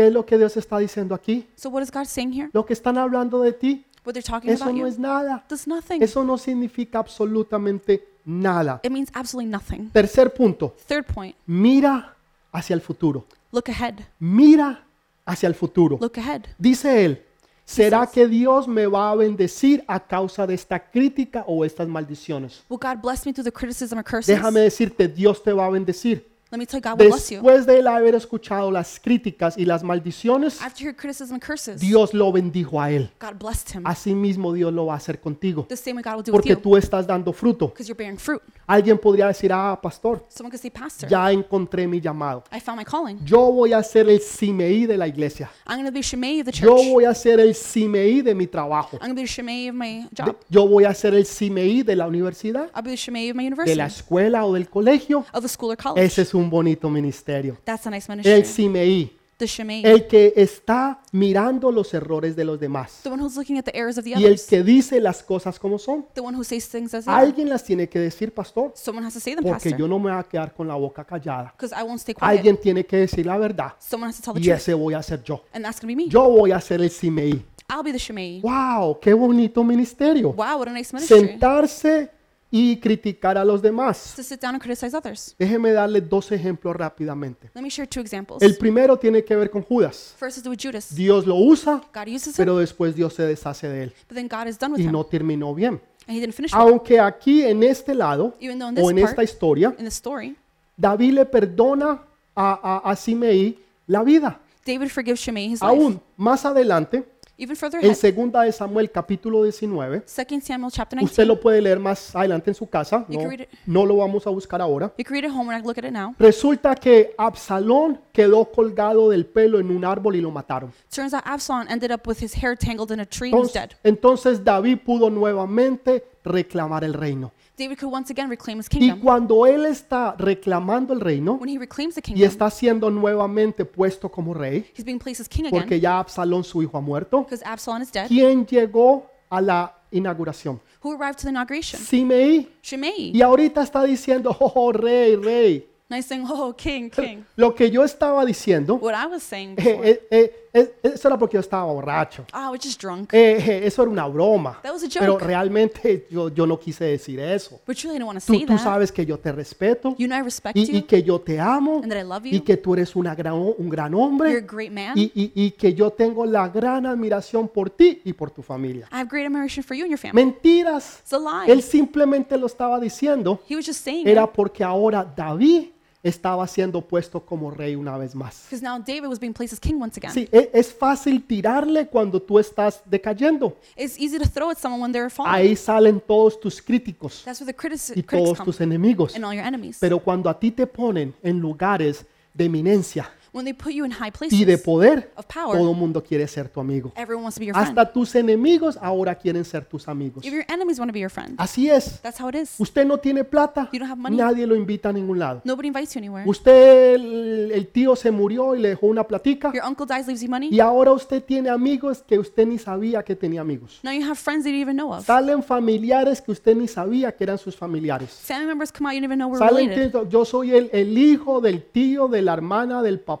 ¿qué es lo que Dios está diciendo aquí? so what is God saying here? Lo que están hablando de ti, What they're talking eso about no you es nada. nothing. Eso no significa absolutamente nada. It means absolutely nothing. Tercer punto, Third point, mira hacia el futuro. look ahead. Mira hacia el futuro. Look ahead. Dice él, ¿será que Dios me va a bendecir a causa de esta crítica o estas maldiciones? Will God bless me through the criticism or curses? Déjame decirte, Dios te va a bendecir. Let me tell you, God will bless you. Después de él haber escuchado las críticas y las maldiciones, After your criticism and curses, Dios lo bendijo a él. God blessed him. Asimismo Dios lo va a hacer contigo, The same way God will do with porque you tú estás dando fruto. because you're bearing fruit. Alguien podría decir, ah, pastor, Someone could say, Pastor, ya encontré mi llamado. I found my calling. Yo voy a ser el Simeí de la iglesia. I'm going to be Shimei of the Yo voy a ser el Simeí de mi trabajo. I'm going to be the Shimei of my De- job. Yo voy a ser el Simeí de la universidad, I'll be the Shimei of my de university, la escuela o del colegio. of the school or college. Ese es un bonito ministerio. That's a nice El ministry. Simeí, The Shimei, el que está mirando los errores de los demás the one who's looking at the errors of the y el others, que dice las cosas como son. the one who says things as they are. Alguien las tiene que decir, pastor, Someone has to say them, porque Pastor, yo no me voy a quedar con la boca callada. because I won't stay quiet. Alguien tiene que decir la verdad Someone has to tell the y truth, ese voy a ser yo. and that's going to be me. Yo voy a ser el Simeí. I'll be the Shimei. ¡Wow! ¡Qué bonito ministerio! Wow, what a nice ministry. Sentarse y criticar a los demás. To sit down and criticize others. Déjeme darle dos ejemplos rápidamente. Let me share two examples. El primero tiene que ver con Judas. First is with Judas. Dios lo usa, God uses him, pero después Dios se deshace de él but then God is done with y him, no terminó bien. and he didn't finish. Aunque aquí en este lado Even though in o this en esta historia, in the story, David le perdona a, a, a Simeí la vida. David forgives Shimei his life. Aún más adelante, Even further en ahead, segunda de Samuel capítulo 19, 2 Samuel chapter usted 19. lo puede leer más adelante en su casa, You no, can read it. no lo vamos a buscar ahora. You can read it home I look at it now. Resulta que Absalón quedó colgado del pelo en un árbol y lo mataron. Turns out Absalom ended up with his hair tangled in a tree and was Entonces, dead. entonces David pudo nuevamente reclamar el reino. David could once again reclaim his Y kingdom. cuando él está reclamando el reino When he reclaims the y kingdom, está siendo nuevamente puesto como rey, he's being placed as king porque again ya Absalón su hijo ha muerto, because Absalom is dead. ¿quién llegó a la inauguración? Who arrived to the inauguration? Simeí. Shimei. Y ahorita está diciendo, oh, oh, rey, rey. Nice saying, oh, king, king. Lo que yo estaba diciendo, What I was saying eh, before. eh, eh, eh, eso era porque yo estaba borracho. Oh, I was just drunk. Eh, eh, eso era una broma. That was a Pero joke. realmente yo, yo no quise decir eso. But truly, I to Tú, say tú that. sabes que yo te respeto You know I respect y, y you que yo te amo and that I love y you. que tú eres una gran, un gran You're a hombre great man. y, y- y que yo tengo la gran admiración por ti y por tu familia. I have great admiration for you and your family. Mentiras. It's a lie. Él simplemente lo estaba diciendo. He was just saying Era it porque ahora David estaba siendo puesto como rey una vez más. because now David was being placed as king once again. Sí, e- es fácil tirarle cuando tú estás decayendo. It's easy to throw at someone when they're falling. Ahí salen todos tus críticos That's where the critics, y critics todos come tus enemigos. and all your enemies. Pero cuando a ti te ponen en lugares de eminencia when they put you in high y de places poder, of power, todo el mundo quiere ser tu amigo. everyone wants to be your friend. Hasta tus enemigos ahora quieren ser tus amigos. If your enemies want to be your friend, Así es. that's how it is. Usted no tiene plata, You don't have money. nadie lo invita a ningún lado. Nobody invites you anywhere. Usted, el, el tío se murió y le dejó una platica Your uncle dies, leaves you money. y ahora usted tiene amigos que usted ni sabía que tenía amigos. Now you have friends that you didn't even know of. Salen familiares que usted ni sabía que eran sus familiares. Family members come out you didn't even know were Salen que yo soy el, el hijo del tío, de la hermana, del papá,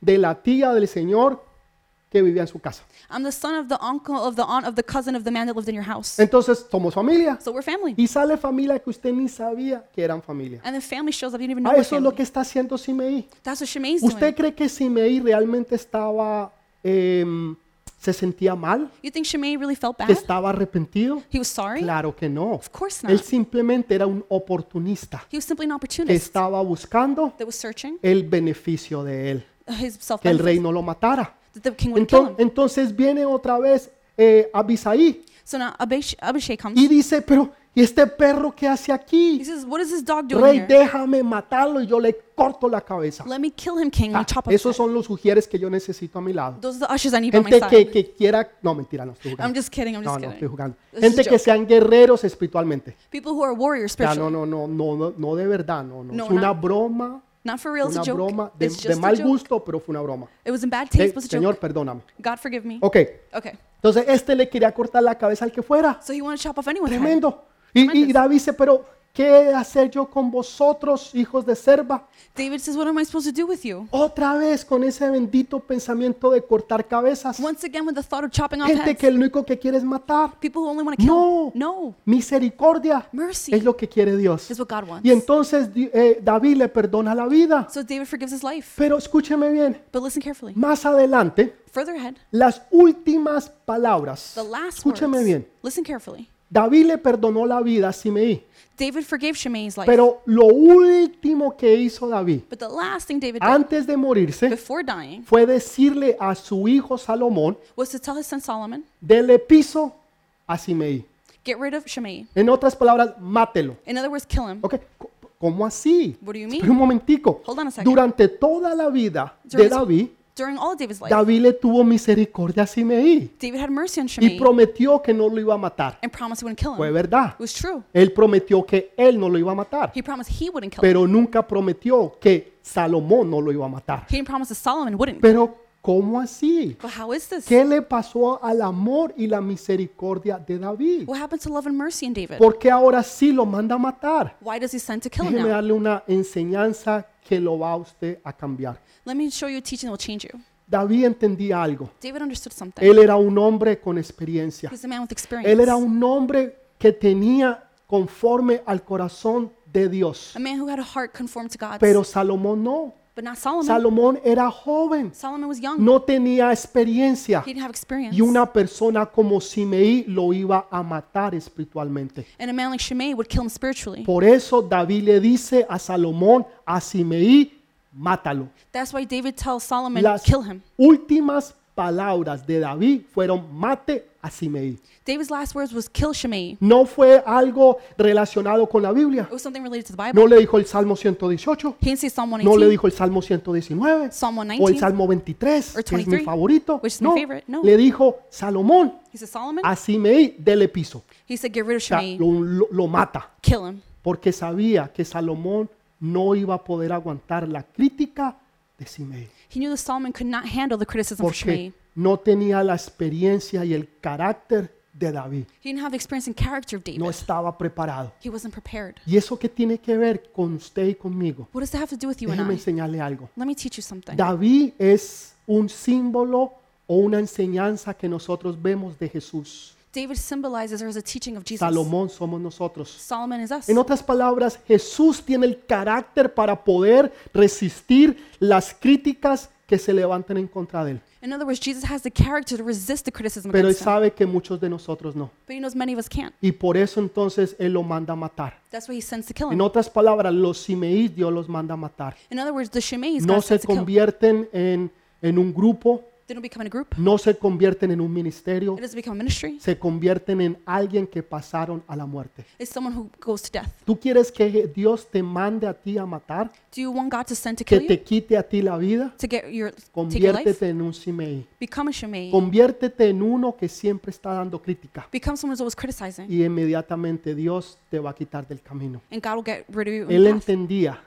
de la tía, del señor que vivía en su casa. I'm the son of the uncle of the aunt of the cousin of the man that lived in your house. Entonces somos familia. So we're family. Y sale familia que usted ni sabía que eran familia. And the family shows up. You didn't even know Ah, we're eso es lo que está haciendo Simeí. That's what Shimei's ¿Usted cree que Simeí realmente estaba, em, se sentía mal? You think Shimei really felt ¿Que bad? estaba arrepentido? He was sorry? Claro que no. Of course Él not. simplemente era un oportunista He was simply an opportunist estaba buscando that was searching el beneficio de él, his que el rey no lo matara. that the king wouldn't kill him. Entonces viene otra vez eh, Abisaí So now Abish- Abishai comes y dice, pero ¿Y este perro qué hace He aquí? says, What is this dog doing Rey, here? déjame matarlo y yo le corto la cabeza. Let me kill him, king. Ah, and chop off his esos head." son los ujieres que yo necesito a mi lado. Those are the ushers I need by my Gente que, side. que quiera, no mentira, no estoy I'm jugando. just kidding. I'm No, just no estoy kidding. jugando. This is a Gente que joke. sean guerreros espiritualmente. People who are warriors Ya, no, spiritually. no, no, no, no, no de verdad, no, no. No, Es una not- broma, Not for real. It's una a joke. broma de, It's de just a mal joke. gusto, pero fue una broma. It was in bad taste, but it's a Señor, joke. perdóname. God forgive me. Ok, Okay. entonces este le quería cortar la cabeza al que fuera. So he wanted to chop off anyone's head. Tremendo. Y, y. David dice, pero ¿qué he hacer yo con vosotros, hijos de serva? David says, What am I supposed to do with you? Otra vez con ese bendito pensamiento de cortar cabezas. Once again, with the thought of chopping off Gente heads. que lo único que quiere es matar. People who only want to kill. No. No. Misericordia Mercy es lo que quiere Dios. is what God wants. Y entonces eh, David le perdona la vida. So David forgives his life. Pero escúcheme bien, But listen carefully. más adelante, Further ahead, las últimas palabras. the last Escúcheme words. bien. Listen carefully. David le perdonó la vida a Simeí. David forgave Shimei's life. Pero lo último que hizo David but the last thing David did antes de morirse before dying fue decirle a su hijo Salomón, was to tell his son Solomon, dele piso a Simeí. get rid of Shimei. En otras palabras, mátelo. In other words, kill him. Ok, c- ¿Cómo así? What do you Espera mean? un momentico. Hold on a second. Durante toda la vida de David, During all of David's life, David le tuvo misericordia a Simeí David had mercy on y Shimei prometió que no lo iba a matar. and promised he wouldn't kill Fue him. verdad. It was true. Él prometió que él no lo iba a matar, He promised he wouldn't kill him. pero nunca prometió que Salomón no lo iba a matar. He didn't promise that Solomon wouldn't. Pero, ¿cómo así? But how is this? ¿Qué le pasó al amor y la misericordia de David? What happened to love and mercy in David? ¿Por qué ahora sí lo manda a matar? Why does he send to kill him Déjeme now? darle una enseñanza que lo va a usted a cambiar. Let me show you a teaching that will change you. David entendía algo. David understood something. Él era un hombre con experiencia. He's a man with experience. Él era un hombre que tenía conforme al corazón de Dios. a man who had a heart conformed to God's. Pero Salomón no. But not Solomon. Salomón era joven. Solomon was young. No tenía experiencia. He didn't have experience. Y una persona como Simeí lo iba a matar espiritualmente. and a man like Shimei would kill him spiritually. Por eso David le dice a Salomón, a Simeí, mátalo. That's why David tells Solomon, Las kill him. últimas palabras de David fueron mate a Simeí. David's last words was kill Shimei. No fue algo relacionado con la Biblia. It was something related to the Bible. No le dijo el Salmo 118. He didn't say Psalm No 119. le dijo el Salmo 119. Psalm O el 119. Salmo 23, Or que es mi 23, favorito. which is my No, favorite. No. le dijo Salomón, He said Solomon. a Simeí, dele piso. He said get rid of O sea, Shimei. lo, lo- lo mata. Kill him. Porque sabía que Salomón no iba a poder aguantar la crítica de Simeí. He knew that Solomon could not handle the criticism of Shimei. Porque no tenía la experiencia y el carácter de David. He didn't have the experience and character of David. No estaba preparado. He wasn't prepared. ¿Y eso qué tiene que ver con usted y conmigo? What does that have to do with you and Déjeme I? enseñarle algo. Let me teach you something. David es un símbolo o una enseñanza que nosotros vemos de Jesús. David symbolizes or is a teaching of Jesus. Salomón somos nosotros. Solomon is us. En otras palabras, Jesús tiene el carácter para poder resistir las críticas que se levanten en contra de él. In other words, Jesus has the character to resist the criticism Pero él against him. sabe que muchos de nosotros no. But he knows many of us can't. Y por eso entonces él lo manda a matar. That's why he sends to kill En him. otras palabras, los Simeís Dios los manda a matar. In other words, the Shimeis No God se sends to kill. convierten en, en un grupo, They don't become in a group. no se convierten en un ministerio, It doesn't become a ministry. se convierten en alguien que pasaron a la muerte. It's someone who goes to death. ¿Tú quieres que Dios te mande a ti a matar? Do you want God to send to ¿Que kill te quite a ti la vida? To get your take your life? Conviértete en un Simeí. Become a Shimei. Conviértete en uno que siempre está dando crítica. Become someone who's always criticizing. Y inmediatamente Dios te va a quitar del camino. And God will get rid of you. Él in entendía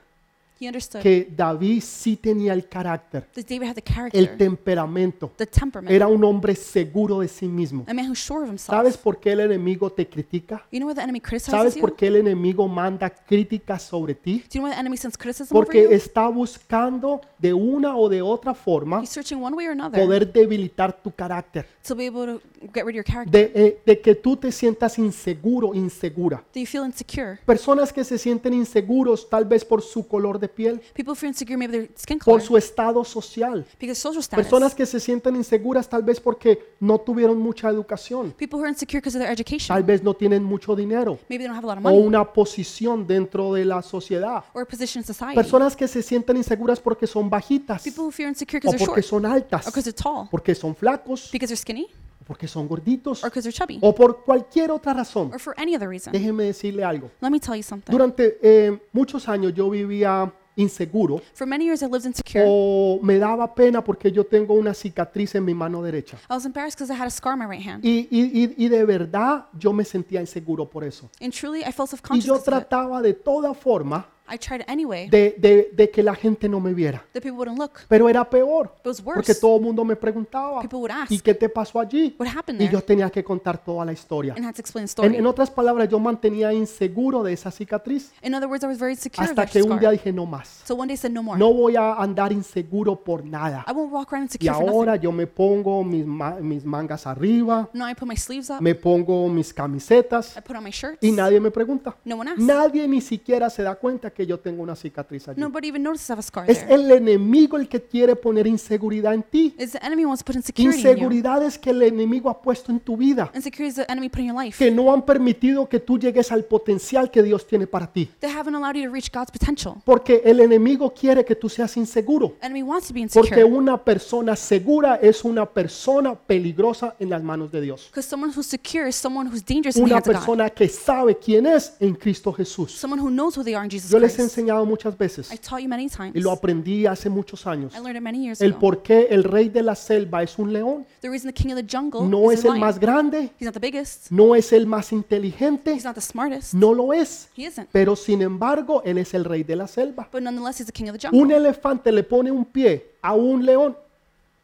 He understood que David sí tenía el carácter, that David had the el temperamento. the temperament, Era un hombre seguro de sí mismo. a man who's sure of himself. ¿Sabes por qué el enemigo te critica? You know why the enemy criticizes ¿Sabes you? por qué el enemigo manda críticas sobre ti? Do you know why the enemy sends criticism over Porque you? está buscando de una o de otra forma He's searching one way or another poder debilitar tu carácter. to be able to get rid of your character. De, eh, de que tú te sientas inseguro, insegura. Do you feel insecure? Personas que se sienten inseguros tal vez por su color de piel, People feel insecure maybe their skin por color, su estado social. because social status. Personas que se sienten inseguras tal vez porque no tuvieron mucha educación. People who are insecure because of their education. Tal vez no tienen mucho dinero Maybe they don't have a lot of o money una posición dentro de la sociedad. or a position in society. Personas que se sienten inseguras porque son bajitas People who feel insecure o because they're porque short son or altas, because they're tall, porque son flacos, because they're skinny, porque son gorditos or because they're chubby o por cualquier otra razón. or for any other reason. Déjeme decirle algo. Let me tell you something. Durante eh, muchos años yo vivía inseguro For many years, I lived insecure. o me daba pena porque yo tengo una cicatriz en mi mano derecha. I was embarrassed because I had a scar on my right hand. Y, y- y- y de verdad yo me sentía inseguro por eso. And truly, I felt Y yo trataba de toda forma I tried anyway de, de- de que la gente no me viera. that people wouldn't look. Pero era peor, But it was porque worse. todo el mundo me preguntaba, People would ask, ¿y qué te pasó allí? what happened Y there? yo tenía que contar toda la historia. And had to explain the En, story. en otras palabras, yo mantenía inseguro de esa cicatriz In other words, I was very of hasta that que un día dije no más. So one day I said, no more. No voy a andar inseguro por nada. I won't walk around Y insecure for nothing. ahora yo me pongo mis, ma- mis mangas arriba, Now I put my sleeves up. me pongo mis camisetas I put on my shirts. y nadie me pregunta. No one asks. Nadie ni siquiera se da cuenta que yo tengo una cicatriz allí. Nobody even notices I have a scar Es there. el enemigo el que quiere poner inseguridad en ti. It's the enemy who wants to put insecurity in you. Inseguridades que el enemigo ha puesto en tu vida, Insecurity is the enemy put in your life. que no han permitido que tú llegues al potencial que Dios tiene para ti. They haven't allowed you to reach God's potential. Porque el enemigo quiere que tú seas inseguro. Enemy wants to be Porque insecure. una persona segura es una persona peligrosa en las manos de Dios. Because someone who's secure is someone who's dangerous in the Una hands of God. persona que sabe quién es en Cristo Jesús. Someone who knows who they are in Jesus Yo les he enseñado muchas veces I taught you many times. y lo aprendí hace muchos años. I learned it many years El por qué el rey de la selva es un león. The reason the king of the jungle No is es el más grande, He's not the biggest. no es el más inteligente, He's not the smartest. no lo es. Pero sin embargo, él es el rey de la selva. But nonetheless, he's the king of the Un jungle. elefante le pone un pie a un león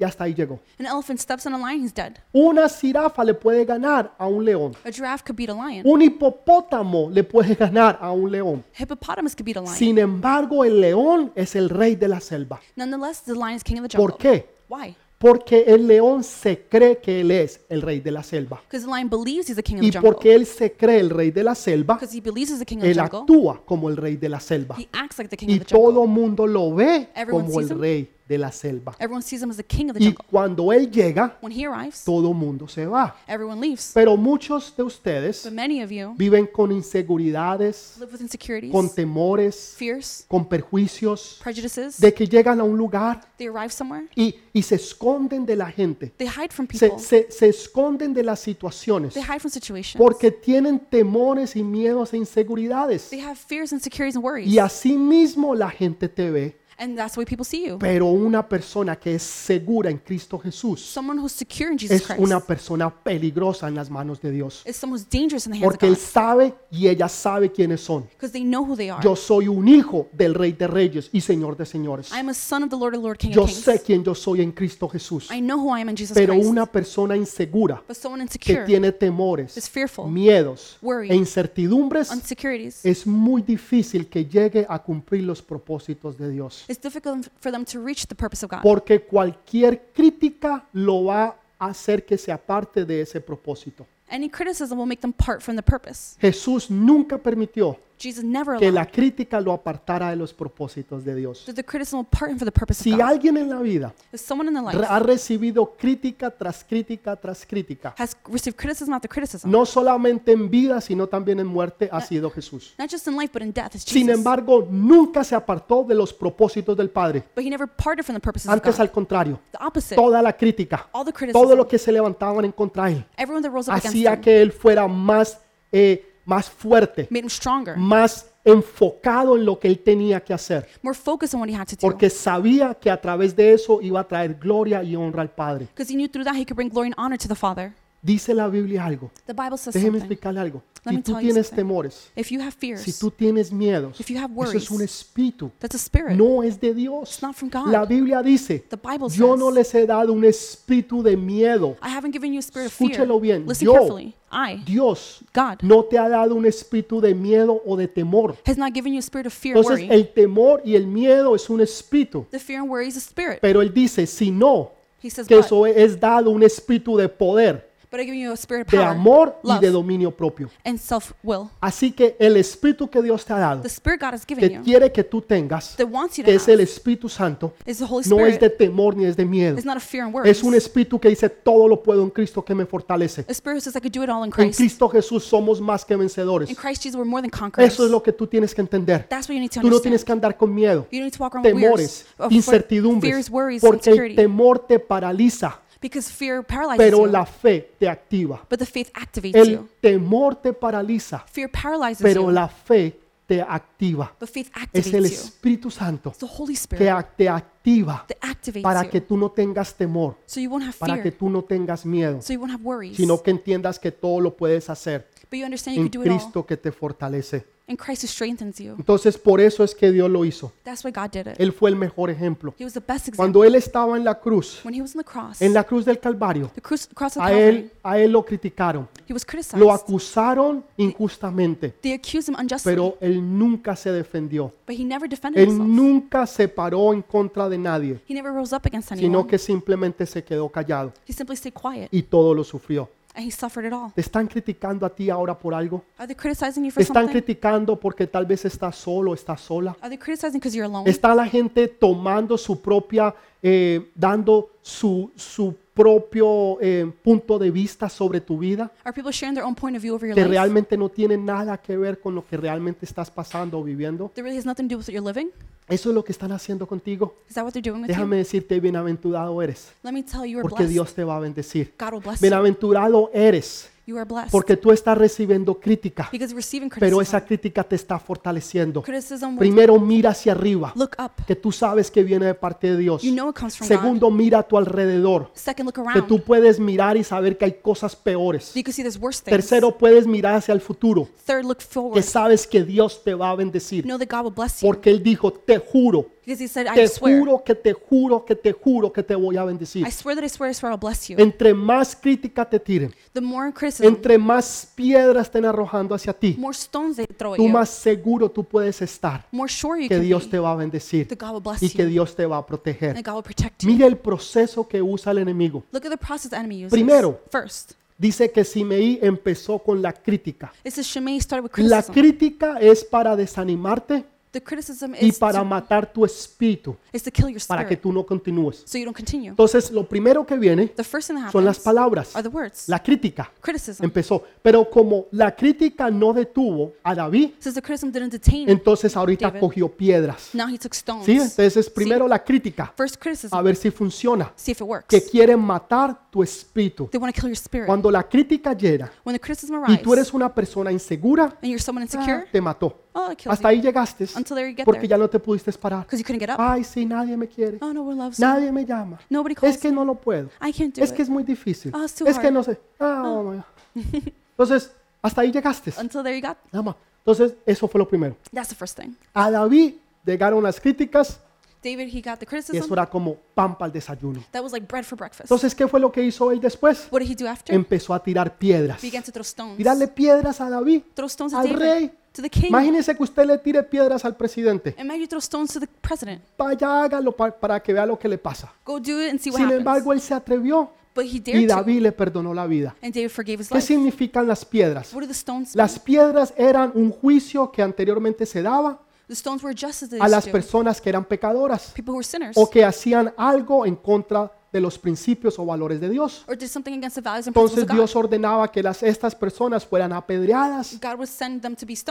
y hasta ahí llegó. An elephant steps on a lion, he's dead. Una jirafa le puede ganar a un león. A giraffe could beat a lion. Un hipopótamo le puede ganar a un león. Hippopotamus could beat a lion. Sin embargo, el león es el rey de la selva. Nonetheless, the lion is king of the jungle. ¿Por qué? Why? Porque el león se cree que él es el rey de la selva. Because the lion believes he's the king of Y the jungle. porque él se cree el rey de la selva, Because he believes he's the king of the él actúa como el rey de la selva. He acts like the king Y of the jungle. todo mundo lo ve como el rey de la selva. Everyone sees him as the king of the Y jungle. cuando él llega, When he arrives, todo mundo se va. everyone leaves. Pero muchos de ustedes But many of you viven con inseguridades, live with insecurities, con temores, fears, con perjuicios, prejudices. de que llegan a un lugar They arrive somewhere. y, y se esconden de la gente. They hide from Se, people. se- se esconden de las situaciones They hide from situations. porque tienen temores y miedos e inseguridades. They have fears, insecurities, and worries. Y así mismo la gente te ve. And that's the way people see you. Pero una persona que es segura en Cristo Jesús Someone who's secure in Jesus es una persona peligrosa en las manos de Dios. is someone who's dangerous in the hands of Porque Él God. sabe y ella sabe quiénes son. Because they know who they are. Yo soy un hijo del Rey de Reyes y Señor de Señores. I am a son of the Lord, the Lord, King Yo of Kings. sé quién yo soy en Cristo Jesús. I know who I am in Jesus Pero Christ. una persona insegura But someone que insecure tiene temores, fearful, miedos worry, e incertidumbres, insecurities. es muy difícil que llegue a cumplir los propósitos de Dios. It's difficult for them to reach the purpose of God. Porque cualquier crítica lo va a hacer que se aparte de ese propósito. Any criticism will make them part from the purpose. Jesús nunca permitió Jesus never que allowed la crítica lo apartara de los propósitos de Dios. that the criticism will part him for the purpose of Si God. alguien en la vida If someone in their re- life ha recibido crítica tras crítica tras crítica, has received criticism after criticism, no solamente en vida, sino también en muerte, ha sido Jesús. not just in life but in death, is Sin Jesus. embargo, nunca se apartó de los propósitos del Padre. But he never parted from the purposes of Antes, God. al contrario, The opposite. toda la crítica, All the todo lo que se levantaban en contra de él, everyone that rose up against hacía him, que él fuera más, eh, más fuerte, made him stronger, más enfocado en lo que él tenía que hacer. more focused on what he had to do. Porque sabía que a través de eso iba a traer gloria y honra al Padre. Because he knew through that he could bring glory and honor to the Father. Dice la Biblia algo. The Bible says Déjeme something. explicarle algo. Let Si tú tienes temores, If you have fears, si tú tienes miedos, if you have eso es un worries, espíritu. that's a spirit. No es de Dios. It's not from God. La Biblia dice, The Bible yo no says, les he dado un espíritu de miedo. I haven't given you a spirit of fear. Escúchelo bien. Listen Yo, carefully. I, Dios, God, no te ha dado un espíritu de miedo o de temor. has not given you a spirit of fear Entonces worry. el temor y el miedo es un espíritu. The fear and worry is a spirit. Pero él dice, si no, He says, que eso es dado un espíritu de poder, but I give you a spirit of de power, amor y love, de dominio propio. and self-will. Así que el espíritu que Dios te ha dado, The spirit God has given que you, quiere que tú tengas, that wants you to que es el Espíritu Santo, is the Holy no es Spirit. de temor ni es de miedo. It's not a fear and worry. Es un espíritu que dice, todo lo puedo en Cristo que me fortalece. A spirit who says I could do it all in En Christ. Cristo Jesús somos más que vencedores. In Christ Jesus, we're more than conquerors. Eso es lo que tú tienes que entender. That's what you need to Tú no understand. tienes que andar con miedo, You don't need to walk around with temores, fears, of incertidumbres, fears, worries, porque el temor te paraliza. Because fear paralyzes pero you, la fe te activa. but the faith activates El you. temor te paraliza, Fear paralyzes pero you, la fe te activa. but faith Es el you. Espíritu Santo It's the Holy que Spirit te activa that activates para you, que tú no tengas temor, so you won't have para que tú no tengas miedo, so you won't have worries, sino que entiendas que todo lo puedes hacer but you understand you en can do it all, Cristo que te fortalece. And Christ who strengthens you. Entonces, por eso es que Dios lo hizo. That's why God did it. Él fue el mejor ejemplo. He was the best example. Cuando Él estaba en la cruz, When he was on the cross, en la cruz del Calvario, the cruz, cross of a Calvary, Él, a él lo criticaron, he was criticized. lo acusaron injustamente, They accused him unjustly, pero Él nunca se defendió. but he never defended Él himself. nunca se paró en contra de nadie, He never rose up against sino anyone. que simplemente se quedó callado He simply stayed quiet, y todo lo sufrió. And he suffered it all. ¿Te están criticando a ti ahora por algo? Are they criticizing you ¿Te for están something? criticando porque tal vez estás solo, estás sola? Are they criticizing because you're alone? ¿Está la gente tomando su propia, eh, dando su, su propio eh, punto de vista sobre tu vida? Are people sharing their own point of view over your Que realmente no tiene nada que ver con lo que realmente estás pasando o viviendo. Eso es lo que están haciendo contigo. Déjame decirte, bienaventurado eres, porque. Dios te va a bendecir. Bienaventurado eres, You are blessed porque tú estás recibiendo crítica, because you're receiving pero criticism. esa crítica te está fortaleciendo. Criticism will Primero mira hacia arriba, look up. que tú sabes que viene de parte de Dios. You know it comes from God. Segundo, mira a tu alrededor, Second, look que around. tú puedes mirar y saber que hay cosas peores. So you can see there's worse things. Tercero, puedes mirar hacia el futuro, Third, look que forward. sabes que Dios te va a bendecir. Know that God will bless you. Porque Él dijo, te juro, Because he said, I te swear. juro que te juro que te juro que te voy a bendecir. I swear that I swear, I swear I'll bless you. Entre más crítica te tiren, The more criticism, entre más piedras estén arrojando hacia ti, more stones they throw at tú you, más seguro tú puedes estar more sure you que can Dios be te va a bendecir that God will bless y que you Dios te va a proteger. that God will protect you. Mira el proceso que usa el enemigo. Look at the process the enemy uses. Primero. First, Dice que Simeí empezó con la crítica. it says Shimei started with La criticism. crítica es para desanimarte The criticism y is para to, matar tu espíritu, is to kill your para que spirit tú no continúes. so you don't continue. Entonces, lo primero que viene The first thing that son las happens palabras, are the words. la crítica. Criticism. Empezó. Pero como la crítica no detuvo a David, Says the criticism didn't detain him. entonces ahorita David. cogió piedras. Now he took stones. ¿Sí? Entonces, primero la crítica, First criticism. a ver si funciona. See if it works. Que quieren matar tu espíritu. They want to kill your spirit. Cuando la crítica llega When the criticism y tú eres una persona insegura, and you're someone ah, insecure, te mató. oh, it kills Hasta you. ahí llegaste Until there you get porque there. ya no te pudiste parar. Because you couldn't get up. Ay, sí, nadie me quiere. Oh, no one loves me. Nadie me llama. Nobody Es que me. no lo puedo. I can't do Es que it. es muy difícil. Oh, it's too Es que no sé. Ah, oh my God. Entonces, hasta ahí llegaste. Until there you got. Nada más. Entonces, eso fue lo primero. That's the first thing. A David llegaron las críticas David, he got the y criticism. eso era como pan para el desayuno. That was like bread for breakfast. Entonces, ¿qué fue lo que hizo él después? What did he do after? Empezó a tirar piedras. Began to throw stones. Tirarle piedras a David. Throw stones at al David. rey. To the king. Imagínese que usted le tire piedras al presidente. Maybe you throw stones to the president. Vaya, hágalo pa- para que vea lo que le pasa. Go do it and see what Sin happens. embargo, él se atrevió but he y dared to. David le perdonó la vida. And David forgave his ¿Qué life. significan las piedras? What do the stones Las piedras eran un juicio que anteriormente se daba A las personas que eran pecadoras People who were sinners. o que hacían algo en contra de los principios o valores de Dios. Or did something against the values and principles Entonces of God. Dios ordenaba que las, estas personas fueran apedreadas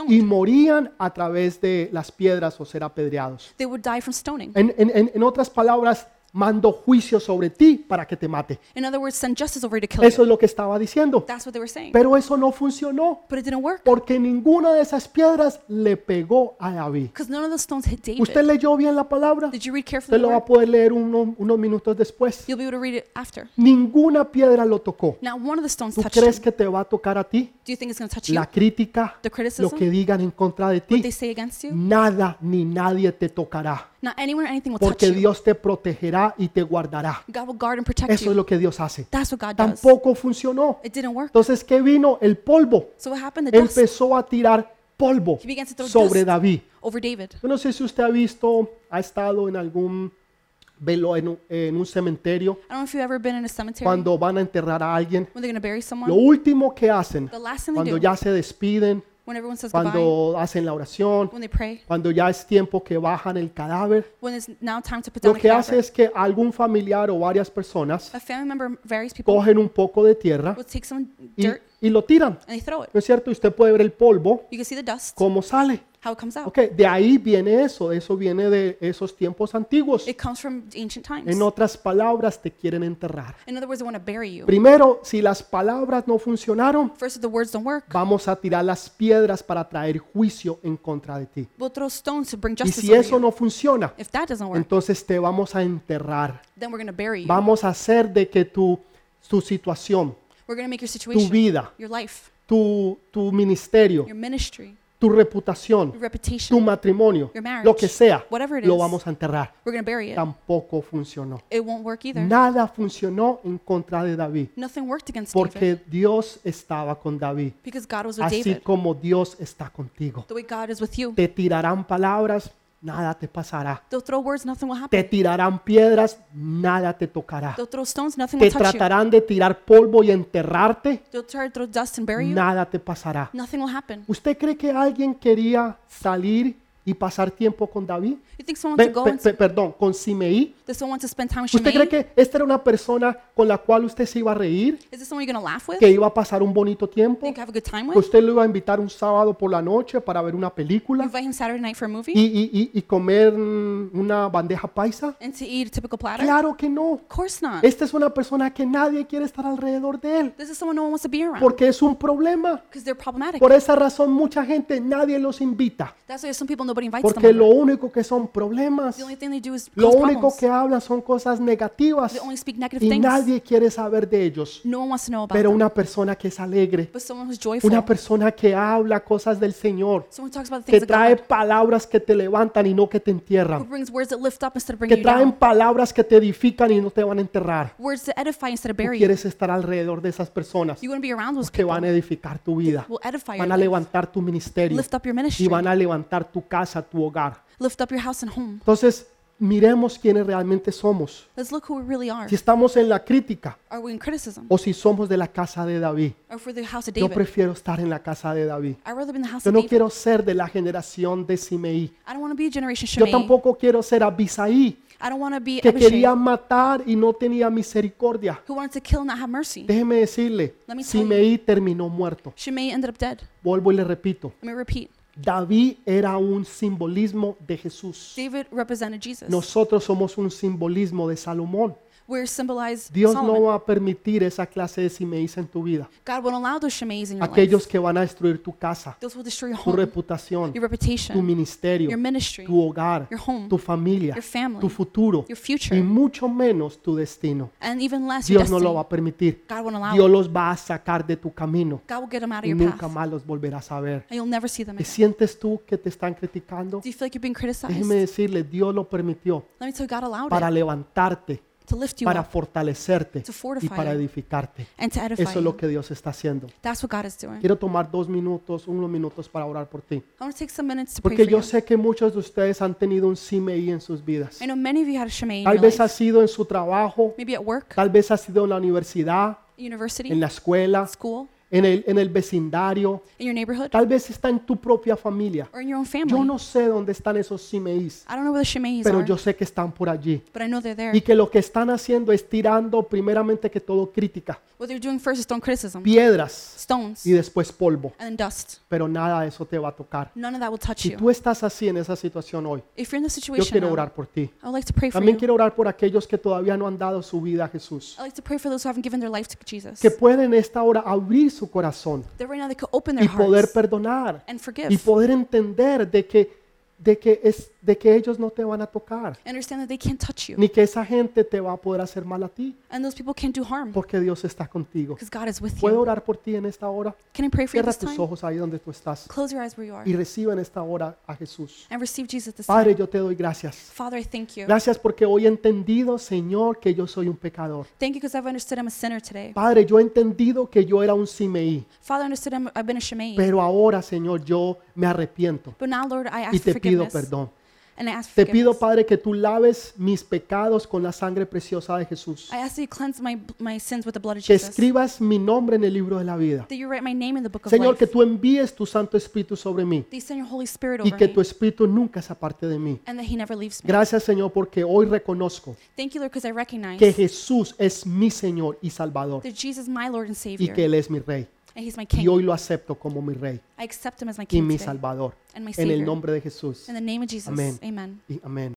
y morían a través de las piedras o ser apedreados. They would die from stoning. En, en- en- en otras palabras, mando juicio sobre ti para que te mate. In other words, send justice over to kill Eso you. es lo que estaba diciendo. That's what they were saying. Pero eso no funcionó But it didn't work. porque ninguna de esas piedras le pegó a David. Because none of the stones hit David. ¿Usted leyó bien la palabra? Did you read carefully Usted the lo va a word? poder leer uno- unos minutos después. You'll be able to read it after. Ninguna piedra lo tocó. Now, one of the stones ¿Tú touched crees que te va a tocar a ti? Do you think it's going to touch you? La crítica, The lo criticism? que digan en contra de What they ti, say against you? nada ni nadie te tocará. Not anyone or anything will touch Porque you. Dios te protegerá y te guardará. God will guard and protect Eso es you. lo que Dios hace. That's what God does. Tampoco funcionó. It didn't work. Entonces, ¿qué vino? El polvo. So what happened? The dust Empezó a tirar polvo He began to throw sobre dust. David. over David. Yo no sé si usted ha visto, ha estado en algún velo, en un, en un cementerio, I don't know if you've ever been in a cemetery cuando van a enterrar a alguien. when they're going to bury Lo último que hacen, The last thing they cuando do ya se despiden, when everyone says goodbye, cuando hacen la oración, when they pray, cuando ya es tiempo que bajan el cadáver, when it's now time to put down lo the que hace cadaver, es que algún familiar o varias personas a family member, various people, cogen un poco de tierra will take some y, dirt y lo tiran. and they throw it. ¿No es cierto? Y usted puede ver el polvo, You can see the dust, cómo sale. how it comes out. Ok, de ahí viene eso, eso viene de esos tiempos antiguos. It comes from ancient times. En otras palabras, te quieren enterrar. In other words, they want to bury you. Primero, si las palabras no funcionaron, First, if the words don't work, vamos a tirar las piedras para traer juicio en contra de ti. we'll throw stones to bring Y justice si over eso you. no funciona, If that doesn't work, entonces te vamos a enterrar. then we're going to bury you. Vamos a hacer de que tu, tu situación, We're going to make your tu situation, vida, your life, tu, tu ministerio, your ministry, tu reputación, your tu reputation, matrimonio, your marriage, lo que sea, whatever it lo is, vamos a enterrar. we're going to bury it. Tampoco funcionó. It won't work either. Nada funcionó en contra de David, Nothing worked against David porque Dios estaba con David, because God was with así David. como Dios está contigo. The way God is with you. Te tirarán palabras, nada te pasará. They'll throw words, nothing will Te tirarán piedras, nada te tocará. They'll throw stones, nothing Te will touch you. tratarán de tirar polvo y enterrarte, They'll try to throw dust and bury you. nada te pasará. Nothing will happen. ¿Usted cree que alguien quería salir y pasar tiempo con David? Pe- pe- pe- perdón, con Simeí. does someone want to spend time with ¿Usted cree que esta era una persona con la cual usted se iba a reír? ¿Que iba a pasar un bonito tiempo? ¿Que usted lo iba a invitar un sábado por la noche para ver una película? ¿Y, y- y- comer una bandeja paisa? Claro que no. Esta es una persona que nadie quiere estar alrededor de él porque es un problema. Por esa razón mucha gente, nadie los invita Nobody invites porque them. lo over. único que son problemas, The only thing they do is lo cause único problems. que hablan son cosas negativas They only speak negative y things. nadie quiere saber de ellos. No one wants to know about Pero them. una persona que es alegre, But someone who's joyful, una persona que habla cosas del Señor, someone who talks about the que things of trae God, palabras que te levantan y no que te who entierran, brings words that lift up instead of que bringing you traen down, palabras que te edifican y no te van a enterrar. words that edify instead of Tú bury you. quieres estar alrededor de esas personas You want to be around those que people van a edificar tu vida, will edify your van a life, levantar tu ministerio lift up your y ministry, van a levantar tu casa, tu hogar. lift up your house and home. Entonces, miremos quiénes realmente somos. Let's look who we really are. Si estamos en la crítica Are we in criticism? o si somos de la casa de David. Or for the house of Yo David? prefiero estar en la casa de David. I'd rather be in the house Yo of no David. quiero ser de la generación de Simeí. I don't want to be a generation Yo Shimei. tampoco quiero ser Abisaí, I don't want to be que Abishai, quería matar y no tenía misericordia. who wanted to kill and not have mercy. Déjeme decirle, Let me tell you. Simeí terminó muerto. Shimei ended up dead. Vuelvo y le repito, Let me repeat. David era un simbolismo de Jesús. David represented Jesus. Nosotros somos un simbolismo de Salomón. Symbolized Dios no va a permitir esa clase de en tu vida. God won't allow those Shimeis in your life. Aquellos que van a destruir tu casa, Those will destroy your tu home, reputación, your reputation, tu ministerio, your ministry, tu hogar, your home, tu familia, your family, tu futuro your y mucho menos tu destino. and even less your Dios no destiny. lo va a permitir. God won't allow Dios it. los va a sacar de tu camino God will get them out of y your nunca path, más los volverás a ver. and you'll never see them ¿Te again. sientes tú que te están criticando? Do you feel like you're being criticized? Déjeme decirle, Dios lo permitió Let me tell you, God allowed para it levantarte, to lift you para up fortalecerte to y fortify para you edificarte. and to edify Eso es lo you. que Dios está haciendo. That's what God is doing. Quiero tomar dos minutos, unos minutos para orar por ti. I want to take some minutes to pray Porque for yo you. sé que muchos de ustedes han tenido un Simeí en sus vidas. I know many of you had a Shimei in Tal your vez ha life. sido en su trabajo, Maybe at work, tal vez ha sido en la universidad, university, en la escuela, school, en el, en el vecindario, in your neighborhood, tal vez está en tu propia familia. or in your own family. Yo no sé dónde están esos Simeís, I don't know where the Shimeis pero are, yo sé que están por allí. but I know they're there. Y que lo que están haciendo es tirando primeramente que todo crítica, What they're doing first is throwing criticism, piedras stones, y después polvo, and then dust. pero nada de eso te va a tocar. None of that will touch Si you. tú estás así en esa situación hoy, If you're in this yo situation quiero now, orar por ti. I would like to pray for También you. quiero orar por aquellos que todavía no han dado su vida a Jesús. I like to pray for those who haven't given their life to Jesus. Que pueden en esta hora abrir su corazón That right now they could open y poder perdonar and y poder entender de que, de que, es, de que ellos no te van a tocar, ni que esa gente te va a poder hacer mal a ti, porque Dios está contigo. ¿Puedo orar por ti en esta hora? Cierra tus ojos ahí donde tú estás y reciba en esta hora a Jesús. Padre, yo te doy gracias. Father, I thank you. Gracias porque hoy he entendido, Señor, que yo soy un pecador. Thank you because I've understood I'm a sinner today. Padre, yo he entendido que yo era un Simeí, pero ahora, Señor, yo me arrepiento y te pido perdón. Te pido. Padre, que tú laves mis pecados con la sangre preciosa de Jesús. Que escribas mi nombre en el libro de la vida. Señor, que tú envíes tu Santo Espíritu sobre mí y que tu Espíritu nunca se aparte de mí. Gracias, Señor, porque hoy reconozco que Jesús es mi Señor y Salvador that Jesus is my Lord and y Savior. que Él es mi Rey. And he's my y king. hoy lo acepto como mi rey I accept him as my y king mi today salvador. and my En el savior. nombre de Jesús. In the name of Jesus, Amén. amen. Y amén.